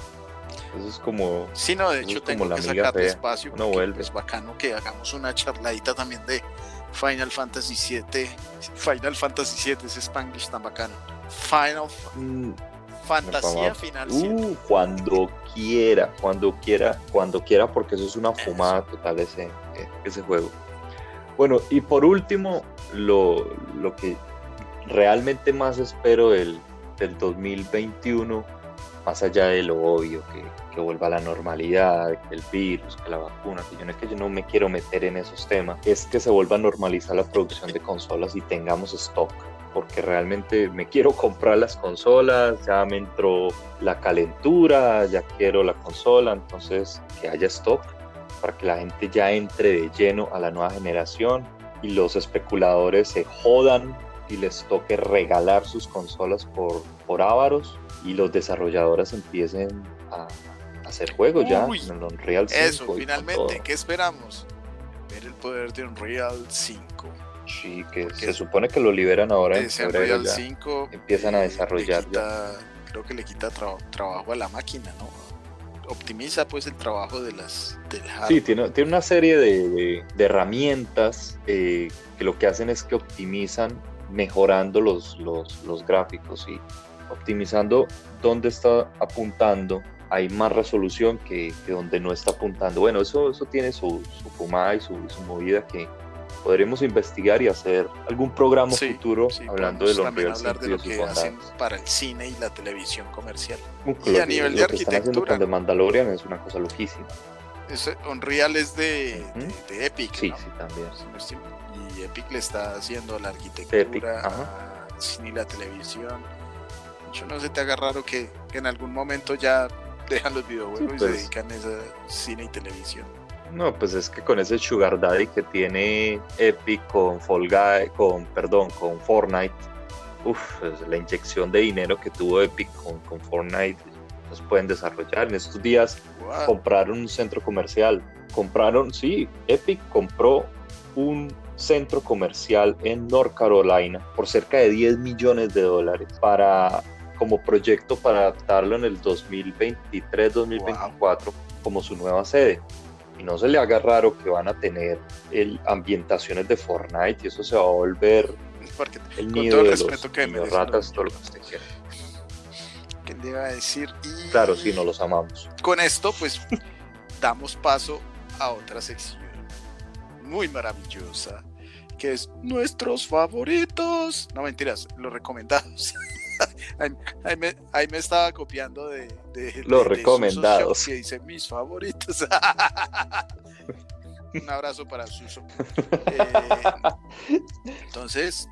Eso es como. Sí, no, de hecho tengo que espacio. No vuelve. Es bacano que hagamos una charladita también de Final Fantasy VII. Final Fantasy VII, ese Spanglish tan bacano. Final. Mm, Fantasía final. Uh, cuando quiera, cuando quiera, cuando quiera, porque eso es una fumada total ese, ese juego. Bueno, y por último, lo, lo que realmente más espero del, del 2021, más allá de lo obvio, que, que vuelva a la normalidad, que el virus, que la vacuna, que yo no que yo no me quiero meter en esos temas, es que se vuelva a normalizar la producción de consolas y tengamos stock porque realmente me quiero <laughs> comprar las consolas, ya me entró la calentura, ya quiero la consola, entonces que haya stock para que la gente ya entre de lleno a la nueva generación y los especuladores se jodan y les toque regalar sus consolas por, por ávaros y los desarrolladores empiecen a, hacer juegos ya en Unreal 5. Eso, finalmente, ¿qué esperamos? Ver el poder de Unreal 5 Sí, que se supone que lo liberan ahora en febrero. Ya 5 empiezan a desarrollar. creo que le quita trabajo a la máquina, ¿no? Optimiza pues el trabajo de las del Sí, tiene, tiene una serie de, herramientas eh, que lo que hacen es que optimizan mejorando los, los, gráficos y optimizando dónde está apuntando hay más resolución que, donde no está apuntando. Bueno, eso, eso tiene su, su fumada y su, su movida que, podremos investigar y hacer algún programa futuro hablando de los hablar de lo que hacen para el cine y la televisión comercial. y a nivel de arquitectura. con Mandalorian es una cosa loquísima. Unreal es de, de, Epic. Sí, sí, también. Y Epic le está haciendo la arquitectura, cine y la televisión. Yo no sé, te haga raro que, en algún momento ya <laughs> dejan los videojuegos y se pues. dedican a cine y televisión. No, pues es que con ese Sugar Daddy que tiene Epic con Fall Guy, con, perdón, con Fortnite, uff, pues la inyección de dinero que tuvo Epic con, con Fortnite, los pueden desarrollar. En estos días compraron un centro comercial, compraron, sí, Epic compró un centro comercial en North Carolina por cerca de 10 millones de dólares para como proyecto para adaptarlo en el 2023-2024 como su nueva sede y no se le haga raro que van a tener el, ambientaciones de Fortnite y eso se va a volver el nido de los, que ratas, todo lo que usted quiera. ¿Qué le iba a decir? claro, sí, no los amamos. Con esto, pues, damos paso a otra sección muy maravillosa, que es nuestros favoritos. No mentiras, los recomendados. <laughs> ahí, me, estaba copiando de, los recomendados. que dice mis favoritos. <laughs> Un abrazo para Suso. Eh, entonces,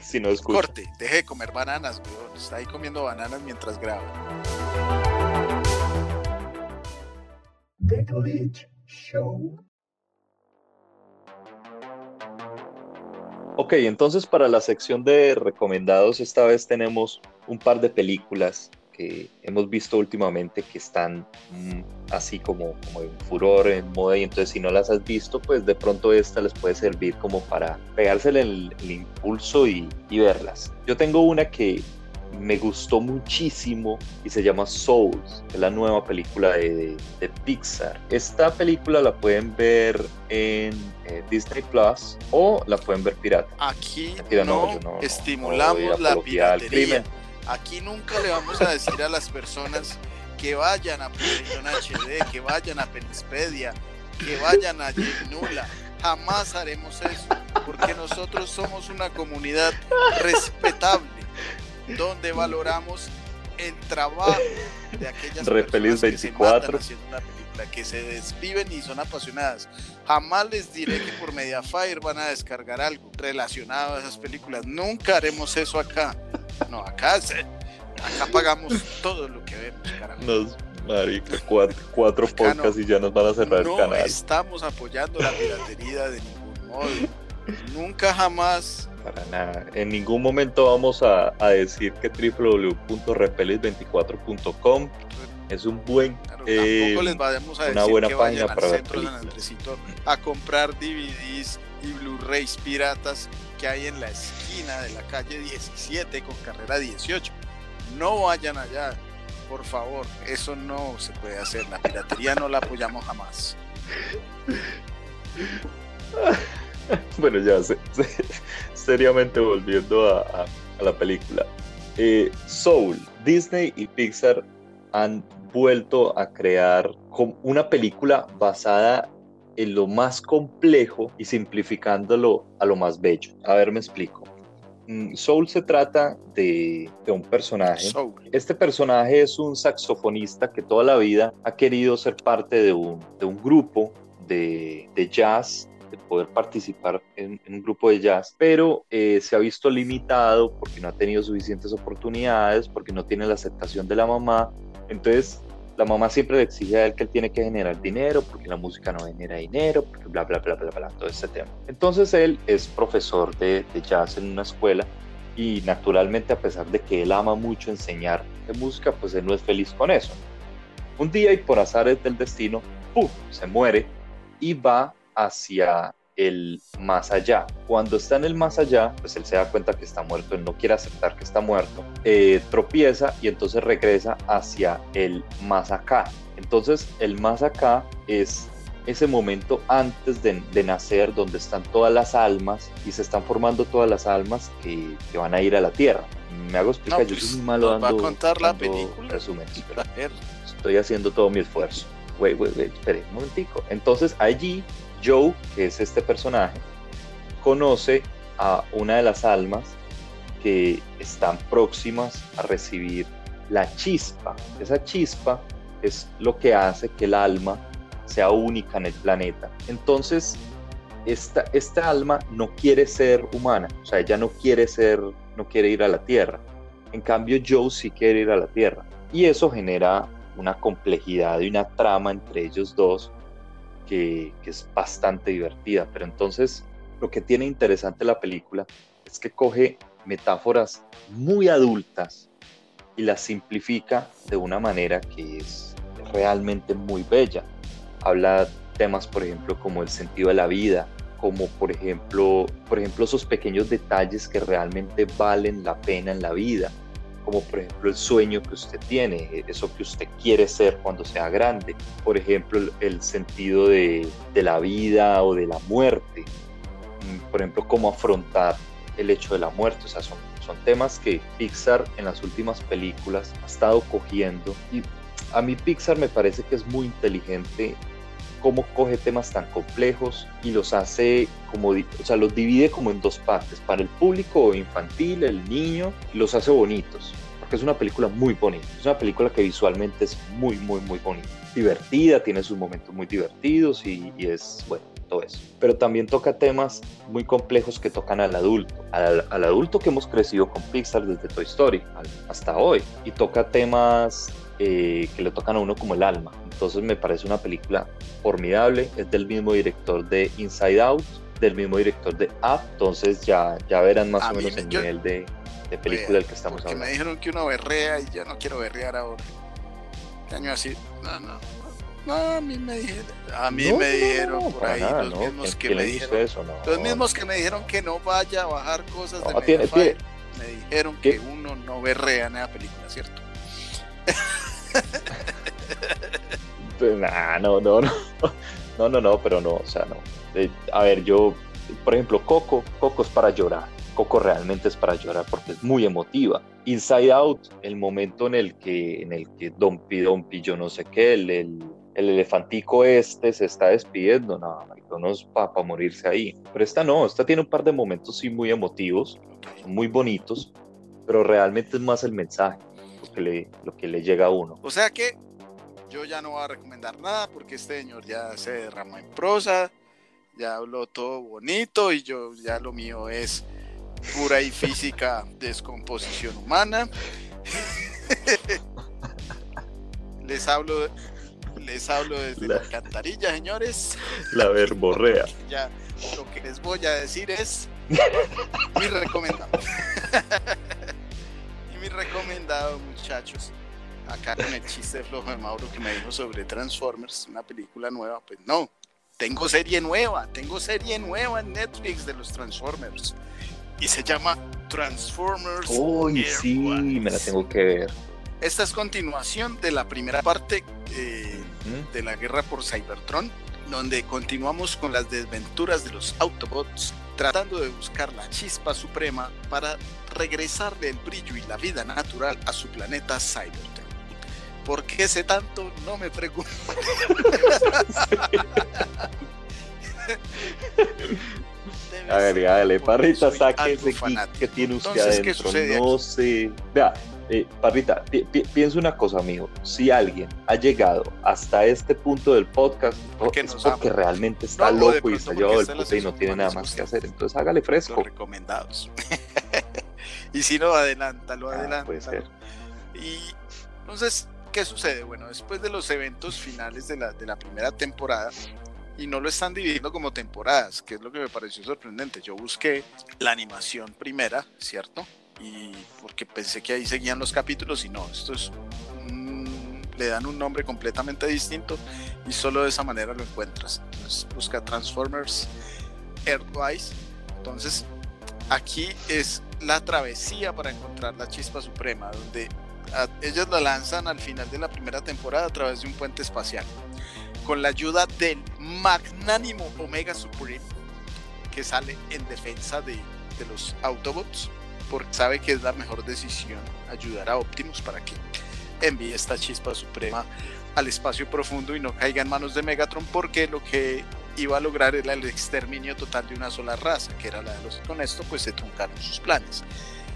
si no corte, deje de comer bananas, Está ahí comiendo bananas mientras graba. The Glitch Show. Ok, entonces para la sección de recomendados, esta vez tenemos un par de películas que hemos visto últimamente que están mm, así como, como en furor, en moda, y entonces si no las has visto, pues de pronto esta les puede servir como para pegársele el, impulso y, y verlas. Yo tengo una que me gustó muchísimo y se llama Souls, es la nueva película de, Pixar. Esta película la pueden ver en Disney Plus o la pueden ver pirata. Aquí, no, estimulamos la piratería. Aquí nunca le vamos a decir a las personas que vayan a Proyección HD, que vayan a Penispedia, que vayan a Nula. Jamás haremos eso, porque nosotros somos una comunidad respetable donde valoramos el trabajo de aquellas personas que se matan haciendo una película, que se desviven y son apasionadas. Jamás les diré que por Mediafire van a descargar algo relacionado a esas películas. Nunca haremos eso acá. No, acá, acá pagamos todo lo que vemos, caramba. Nos, marica, cuatro, podcasts y ya nos van a cerrar el canal. No estamos apoyando la piratería de ningún modo. Nunca jamás para nada. En ningún momento vamos a, decir que www.repelis24.com es un buen eh, les vamos a una buena página para ver a comprar DVDs y Blu-rays piratas que hay en la esquina de la calle 17 con carrera 18. No vayan allá, por favor, eso no se puede hacer. La piratería no la apoyamos jamás. <laughs> bueno, ya sé, seriamente volviendo a, la película. Eh, Soul, Disney y Pixar han vuelto a crear una película basada en lo más complejo y simplificándolo a lo más bello. A ver, me explico. Mm, Soul se trata de, un personaje. Este personaje es un saxofonista que toda la vida ha querido ser parte de un, grupo de, de jazz de poder participar en, un grupo de jazz, pero eh, se ha visto limitado porque no ha tenido suficientes oportunidades, porque no tiene la aceptación de la mamá. Entonces, la mamá siempre le exige a él que él tiene que generar dinero, porque la música no genera dinero, porque bla, bla, bla, bla, bla, todo ese tema. Entonces, él es profesor de, de jazz en una escuela y naturalmente, a pesar de que él ama mucho enseñar de música, pues él no es feliz con eso. Un día y por azares del destino, ¡pum! se muere y va hacia el más allá. Cuando está en el más allá, pues él se da cuenta que está muerto, él no quiere aceptar que está muerto, eh, tropieza y entonces regresa hacia el más acá. Entonces el más acá es ese momento antes de, nacer donde están todas las almas y se están formando todas las almas que, van a ir a la tierra. Me hago explicar, yo soy muy malo dando, va a contar la película. resúmenes, <laughs> estoy haciendo todo mi esfuerzo. Wait, wait, wait, espere un momentico. Entonces allí Joe, que es este personaje, conoce a una de las almas que están próximas a recibir la chispa. Esa chispa es lo que hace que el alma sea única en el planeta. Entonces, esta, esta alma no quiere ser humana, o sea, ella no quiere ser, no quiere ir a la Tierra. En cambio, Joe sí quiere ir a la Tierra. Y eso genera una complejidad y una trama entre ellos dos que, es bastante divertida. Pero entonces lo que tiene interesante la película es que coge metáforas muy adultas y las simplifica de una manera que es realmente muy bella. Habla temas, por ejemplo, como el sentido de la vida, como por ejemplo, por ejemplo esos pequeños detalles que realmente valen la pena en la vida como por ejemplo el sueño que usted tiene, eso que usted quiere ser cuando sea grande, por ejemplo el, sentido de, la vida o de la muerte, mm, por ejemplo cómo afrontar el hecho de la muerte, o sea, son, son temas que Pixar en las últimas películas ha estado cogiendo. Y a mí Pixar me parece que es muy inteligente cómo coge temas tan complejos y los hace como, o sea, los divide como en dos partes, para el público infantil, el niño, los hace bonitos. porque es una película muy bonita, es una película que visualmente es muy, muy, muy bonita, divertida, tiene sus momentos muy divertidos y, es, bueno, todo eso. Pero también toca temas muy complejos que tocan al adulto, al, adulto que hemos crecido con Pixar desde Toy Story hasta hoy, y toca temas eh, que le tocan a uno como el alma. Entonces me parece una película formidable, es del mismo director de Inside Out, del mismo director de Up, entonces ya, ya verán más o menos el nivel de, de película del que estamos hablando. me dijeron que uno berrea y ya no quiero berrear ahora. ¿Qué año así? No, no. No, a mí me dijeron, a mí me dijeron por ahí los mismos que me dijeron, eso? los mismos que me dijeron que no vaya a bajar cosas de tiene, me dijeron que uno no berrea en esa película, ¿cierto? Pues, no, no, no, no, no, no, pero no, o sea, no. Eh, a ver, yo, por ejemplo, Coco, Coco es para llorar. Coco realmente es para llorar porque es muy emotiva. Inside Out, el momento en el que, en el que Don Dompi, yo no sé qué, el, el, elefantico este se está despidiendo, no, no es para morirse ahí. Pero esta no, esta tiene un par de momentos sí muy emotivos, muy bonitos, pero realmente es más el mensaje, que le, lo que le llega a uno. O sea que yo ya no voy a recomendar nada porque este señor ya se derramó en prosa, ya habló todo bonito y yo ya lo mío es pura y física <laughs> descomposición humana. <laughs> les hablo les hablo desde la, alcantarilla, señores. La verborrea. <laughs> Ya lo que les voy a decir es mi recomendado. Recomendado, muchachos, acá con el chiste flojo de Mauro que me dijo sobre Transformers, una película nueva, pues no, tengo serie nueva, tengo serie nueva en Netflix de los Transformers. Y se llama Transformers. Uy, sí, me la tengo que ver. Esta es continuación de la primera parte eh, de la guerra por Cybertron, donde continuamos con las desventuras de los Autobots, tratando de buscar la chispa suprema para regresarle el brillo y la vida natural a su planeta Cybertron. ¿Por qué sé tanto? No me pregunto. <laughs> a ver, dale, Parrita, saque ese que tiene usted adentro. No sé. Vea, eh, Parrita, piensa una cosa, amigo. Si alguien ha llegado hasta este punto del podcast, es porque realmente está loco y está llevado del puto y no tiene nada más que hacer. Entonces hágale fresco. recomendados. <laughs> y si no, adelántalo, ah, adelántalo. puede ser. Y entonces, ¿qué sucede? Bueno, después de los eventos finales de la, de la primera temporada, y no lo están dividiendo como temporadas, que es lo que me pareció sorprendente. Yo busqué la animación primera, ¿cierto? Y porque pensé que ahí seguían los capítulos y no, esto es le dan un nombre completamente distinto y solo de esa manera lo encuentras. Entonces busca Transformers Earthwise. Entonces aquí es la travesía para encontrar la chispa suprema, donde ellos la lanzan al final de la primera temporada a través de un puente espacial, con la ayuda del magnánimo Omega Supreme, que sale en defensa de, de los Autobots, porque sabe que es la mejor decisión ayudar a Optimus para que envíe esta chispa suprema al espacio profundo y no caiga en manos de Megatron, porque lo que iba a lograr el exterminio total de una sola raza, que era la de los. Con esto, pues se truncaron sus planes.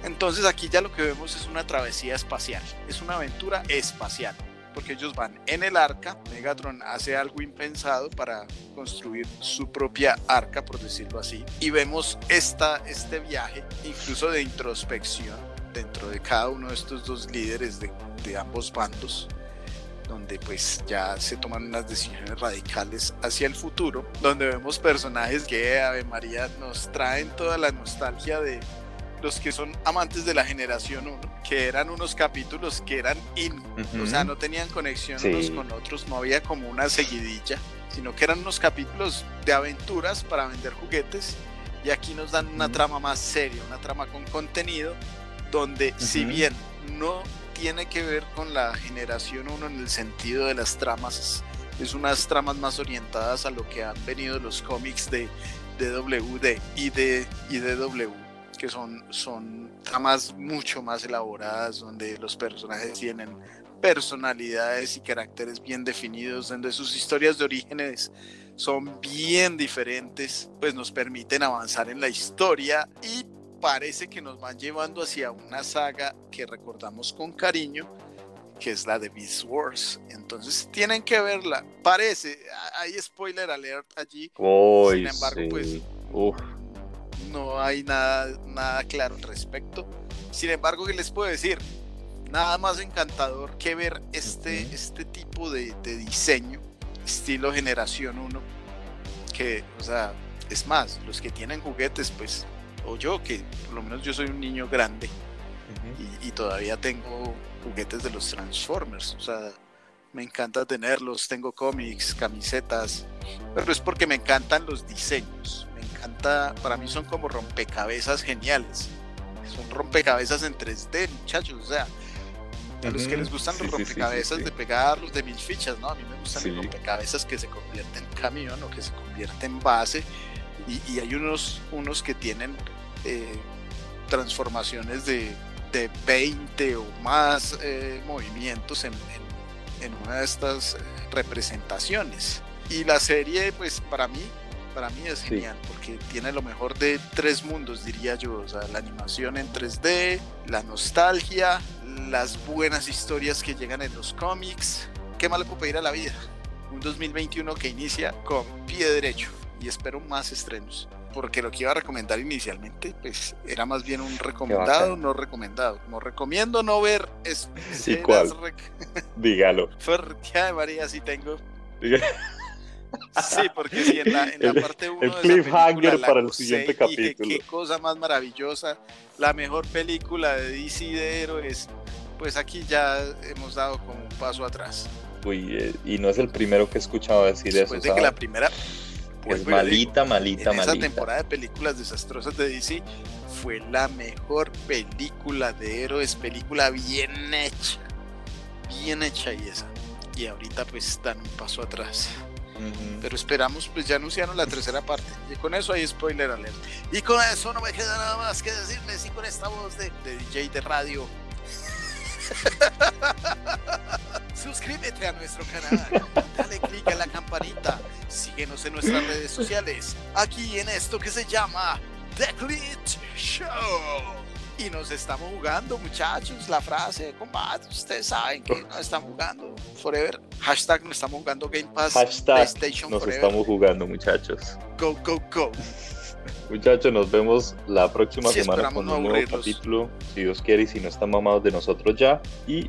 Entonces aquí ya lo que vemos es una travesía espacial, es una aventura espacial, porque ellos van en el arca, Megatron hace algo impensado para construir su propia arca, por decirlo así, y vemos esta, este viaje incluso de introspección dentro de cada uno de estos dos líderes de, de ambos bandos, donde pues ya se toman unas decisiones radicales hacia el futuro, donde vemos personajes que, Ave María, nos traen toda la nostalgia de los que son amantes de la generación 1, que eran unos capítulos que eran in, o sea, no tenían conexión unos con otros, no había como una seguidilla, sino que eran unos capítulos de aventuras para vender juguetes y aquí nos dan una trama más seria, una trama con contenido, donde si bien no tiene que ver con la generación 1 en el sentido de las tramas, es unas tramas más orientadas a lo que han venido los cómics de DWD y de IDW que son, son tramas mucho más elaboradas, donde los personajes tienen personalidades y caracteres bien definidos, donde sus historias de orígenes son bien diferentes, pues nos permiten avanzar en la historia y parece que nos van llevando hacia una saga que recordamos con cariño, que es la de Beast Wars. Entonces tienen que verla. Parece, hay spoiler alert allí. Sin embargo, pues no hay nada, nada claro al respecto. Sin embargo, ¿qué les puedo decir? Nada más encantador que ver este, este tipo de, de diseño, estilo generación 1, que, o sea, es más, los que tienen juguetes, pues, o yo, que por lo menos yo soy un niño grande y, todavía tengo juguetes de los Transformers, o sea, me encanta tenerlos, tengo cómics, camisetas, pero es porque me encantan los diseños, me encanta, para mí son como rompecabezas geniales, son rompecabezas en 3D, muchachos, o sea, a los que les gustan los rompecabezas de pegarlos de mil fichas, ¿no? A mí me gustan los rompecabezas que se convierten en camión o que se convierten en base y, hay unos, unos que tienen eh, transformaciones de, de, 20 o más eh, movimientos en, en, una de estas eh, representaciones. Y la serie, pues para mí, para mí es genial porque tiene lo mejor de tres mundos, diría yo. O sea, la animación en 3D, la nostalgia, las buenas historias que llegan en los cómics. ¿Qué más le puedo pedir a la vida? Un 2021 que inicia con pie derecho y espero más estrenos. Porque lo que iba a recomendar inicialmente, pues era más bien un recomendado, no recomendado. Como recomiendo no ver es ¿Y cuál? <laughs> Dígalo. Porque de María sí tengo. Sí, porque sí, en la, en la parte 1 el cliffhanger para el siguiente capítulo. qué cosa más maravillosa, la mejor película de DC de héroes. Pues aquí ya hemos dado como un paso atrás. Uy, y no es el primero que he escuchado decir Después eso. de que la primera pues malita, malita, en malita. Esa temporada de películas desastrosas de DC fue la mejor película de héroes, película bien hecha, bien hecha y esa. Y ahorita pues dan un paso atrás. Pero esperamos, pues ya anunciaron la tercera parte. Y con eso hay spoiler alert. Y con eso no me queda nada más que decirles. Y con esta voz de, de DJ de radio. <laughs> Suscríbete a nuestro canal, dale click a la campanita, síguenos en nuestras redes sociales, aquí en esto que se llama The Clit Show. Y nos estamos jugando, muchachos, la frase de combate, ustedes saben que nos estamos jugando forever. Hashtag nos estamos jugando Game Pass, Hashtag nos estamos jugando, muchachos. Go, go, go. Muchachos, nos vemos la próxima semana con un nuevo capítulo, si Dios quiere y si no están mamados de nosotros ya. Y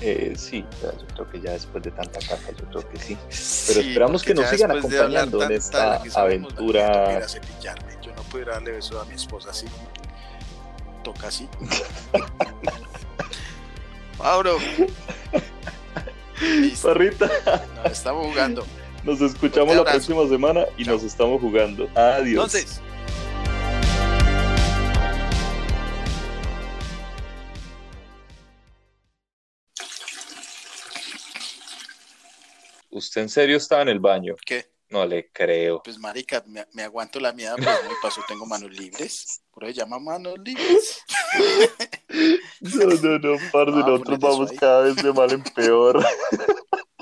eh, sí, yo creo que ya después de tanta caja, yo creo que sí. <laughs> Pero esperamos que nos sigan acompañando en esta aventura. Yo no puedo darle beso a mi esposa así. Toca así. <laughs> Mauro. Parrita. Nos estamos jugando. Nos escuchamos la próxima semana y nos estamos jugando. Adiós. Entonces. ¿Usted en serio estaba en el baño? ¿Qué? No le creo. Pues marica, me, aguanto la mierda, pues no paso, tengo manos libres. Por ahí llama manos libres. <laughs> No, no, no, parce, nosotros vamos cada vez de mal en peor. <laughs>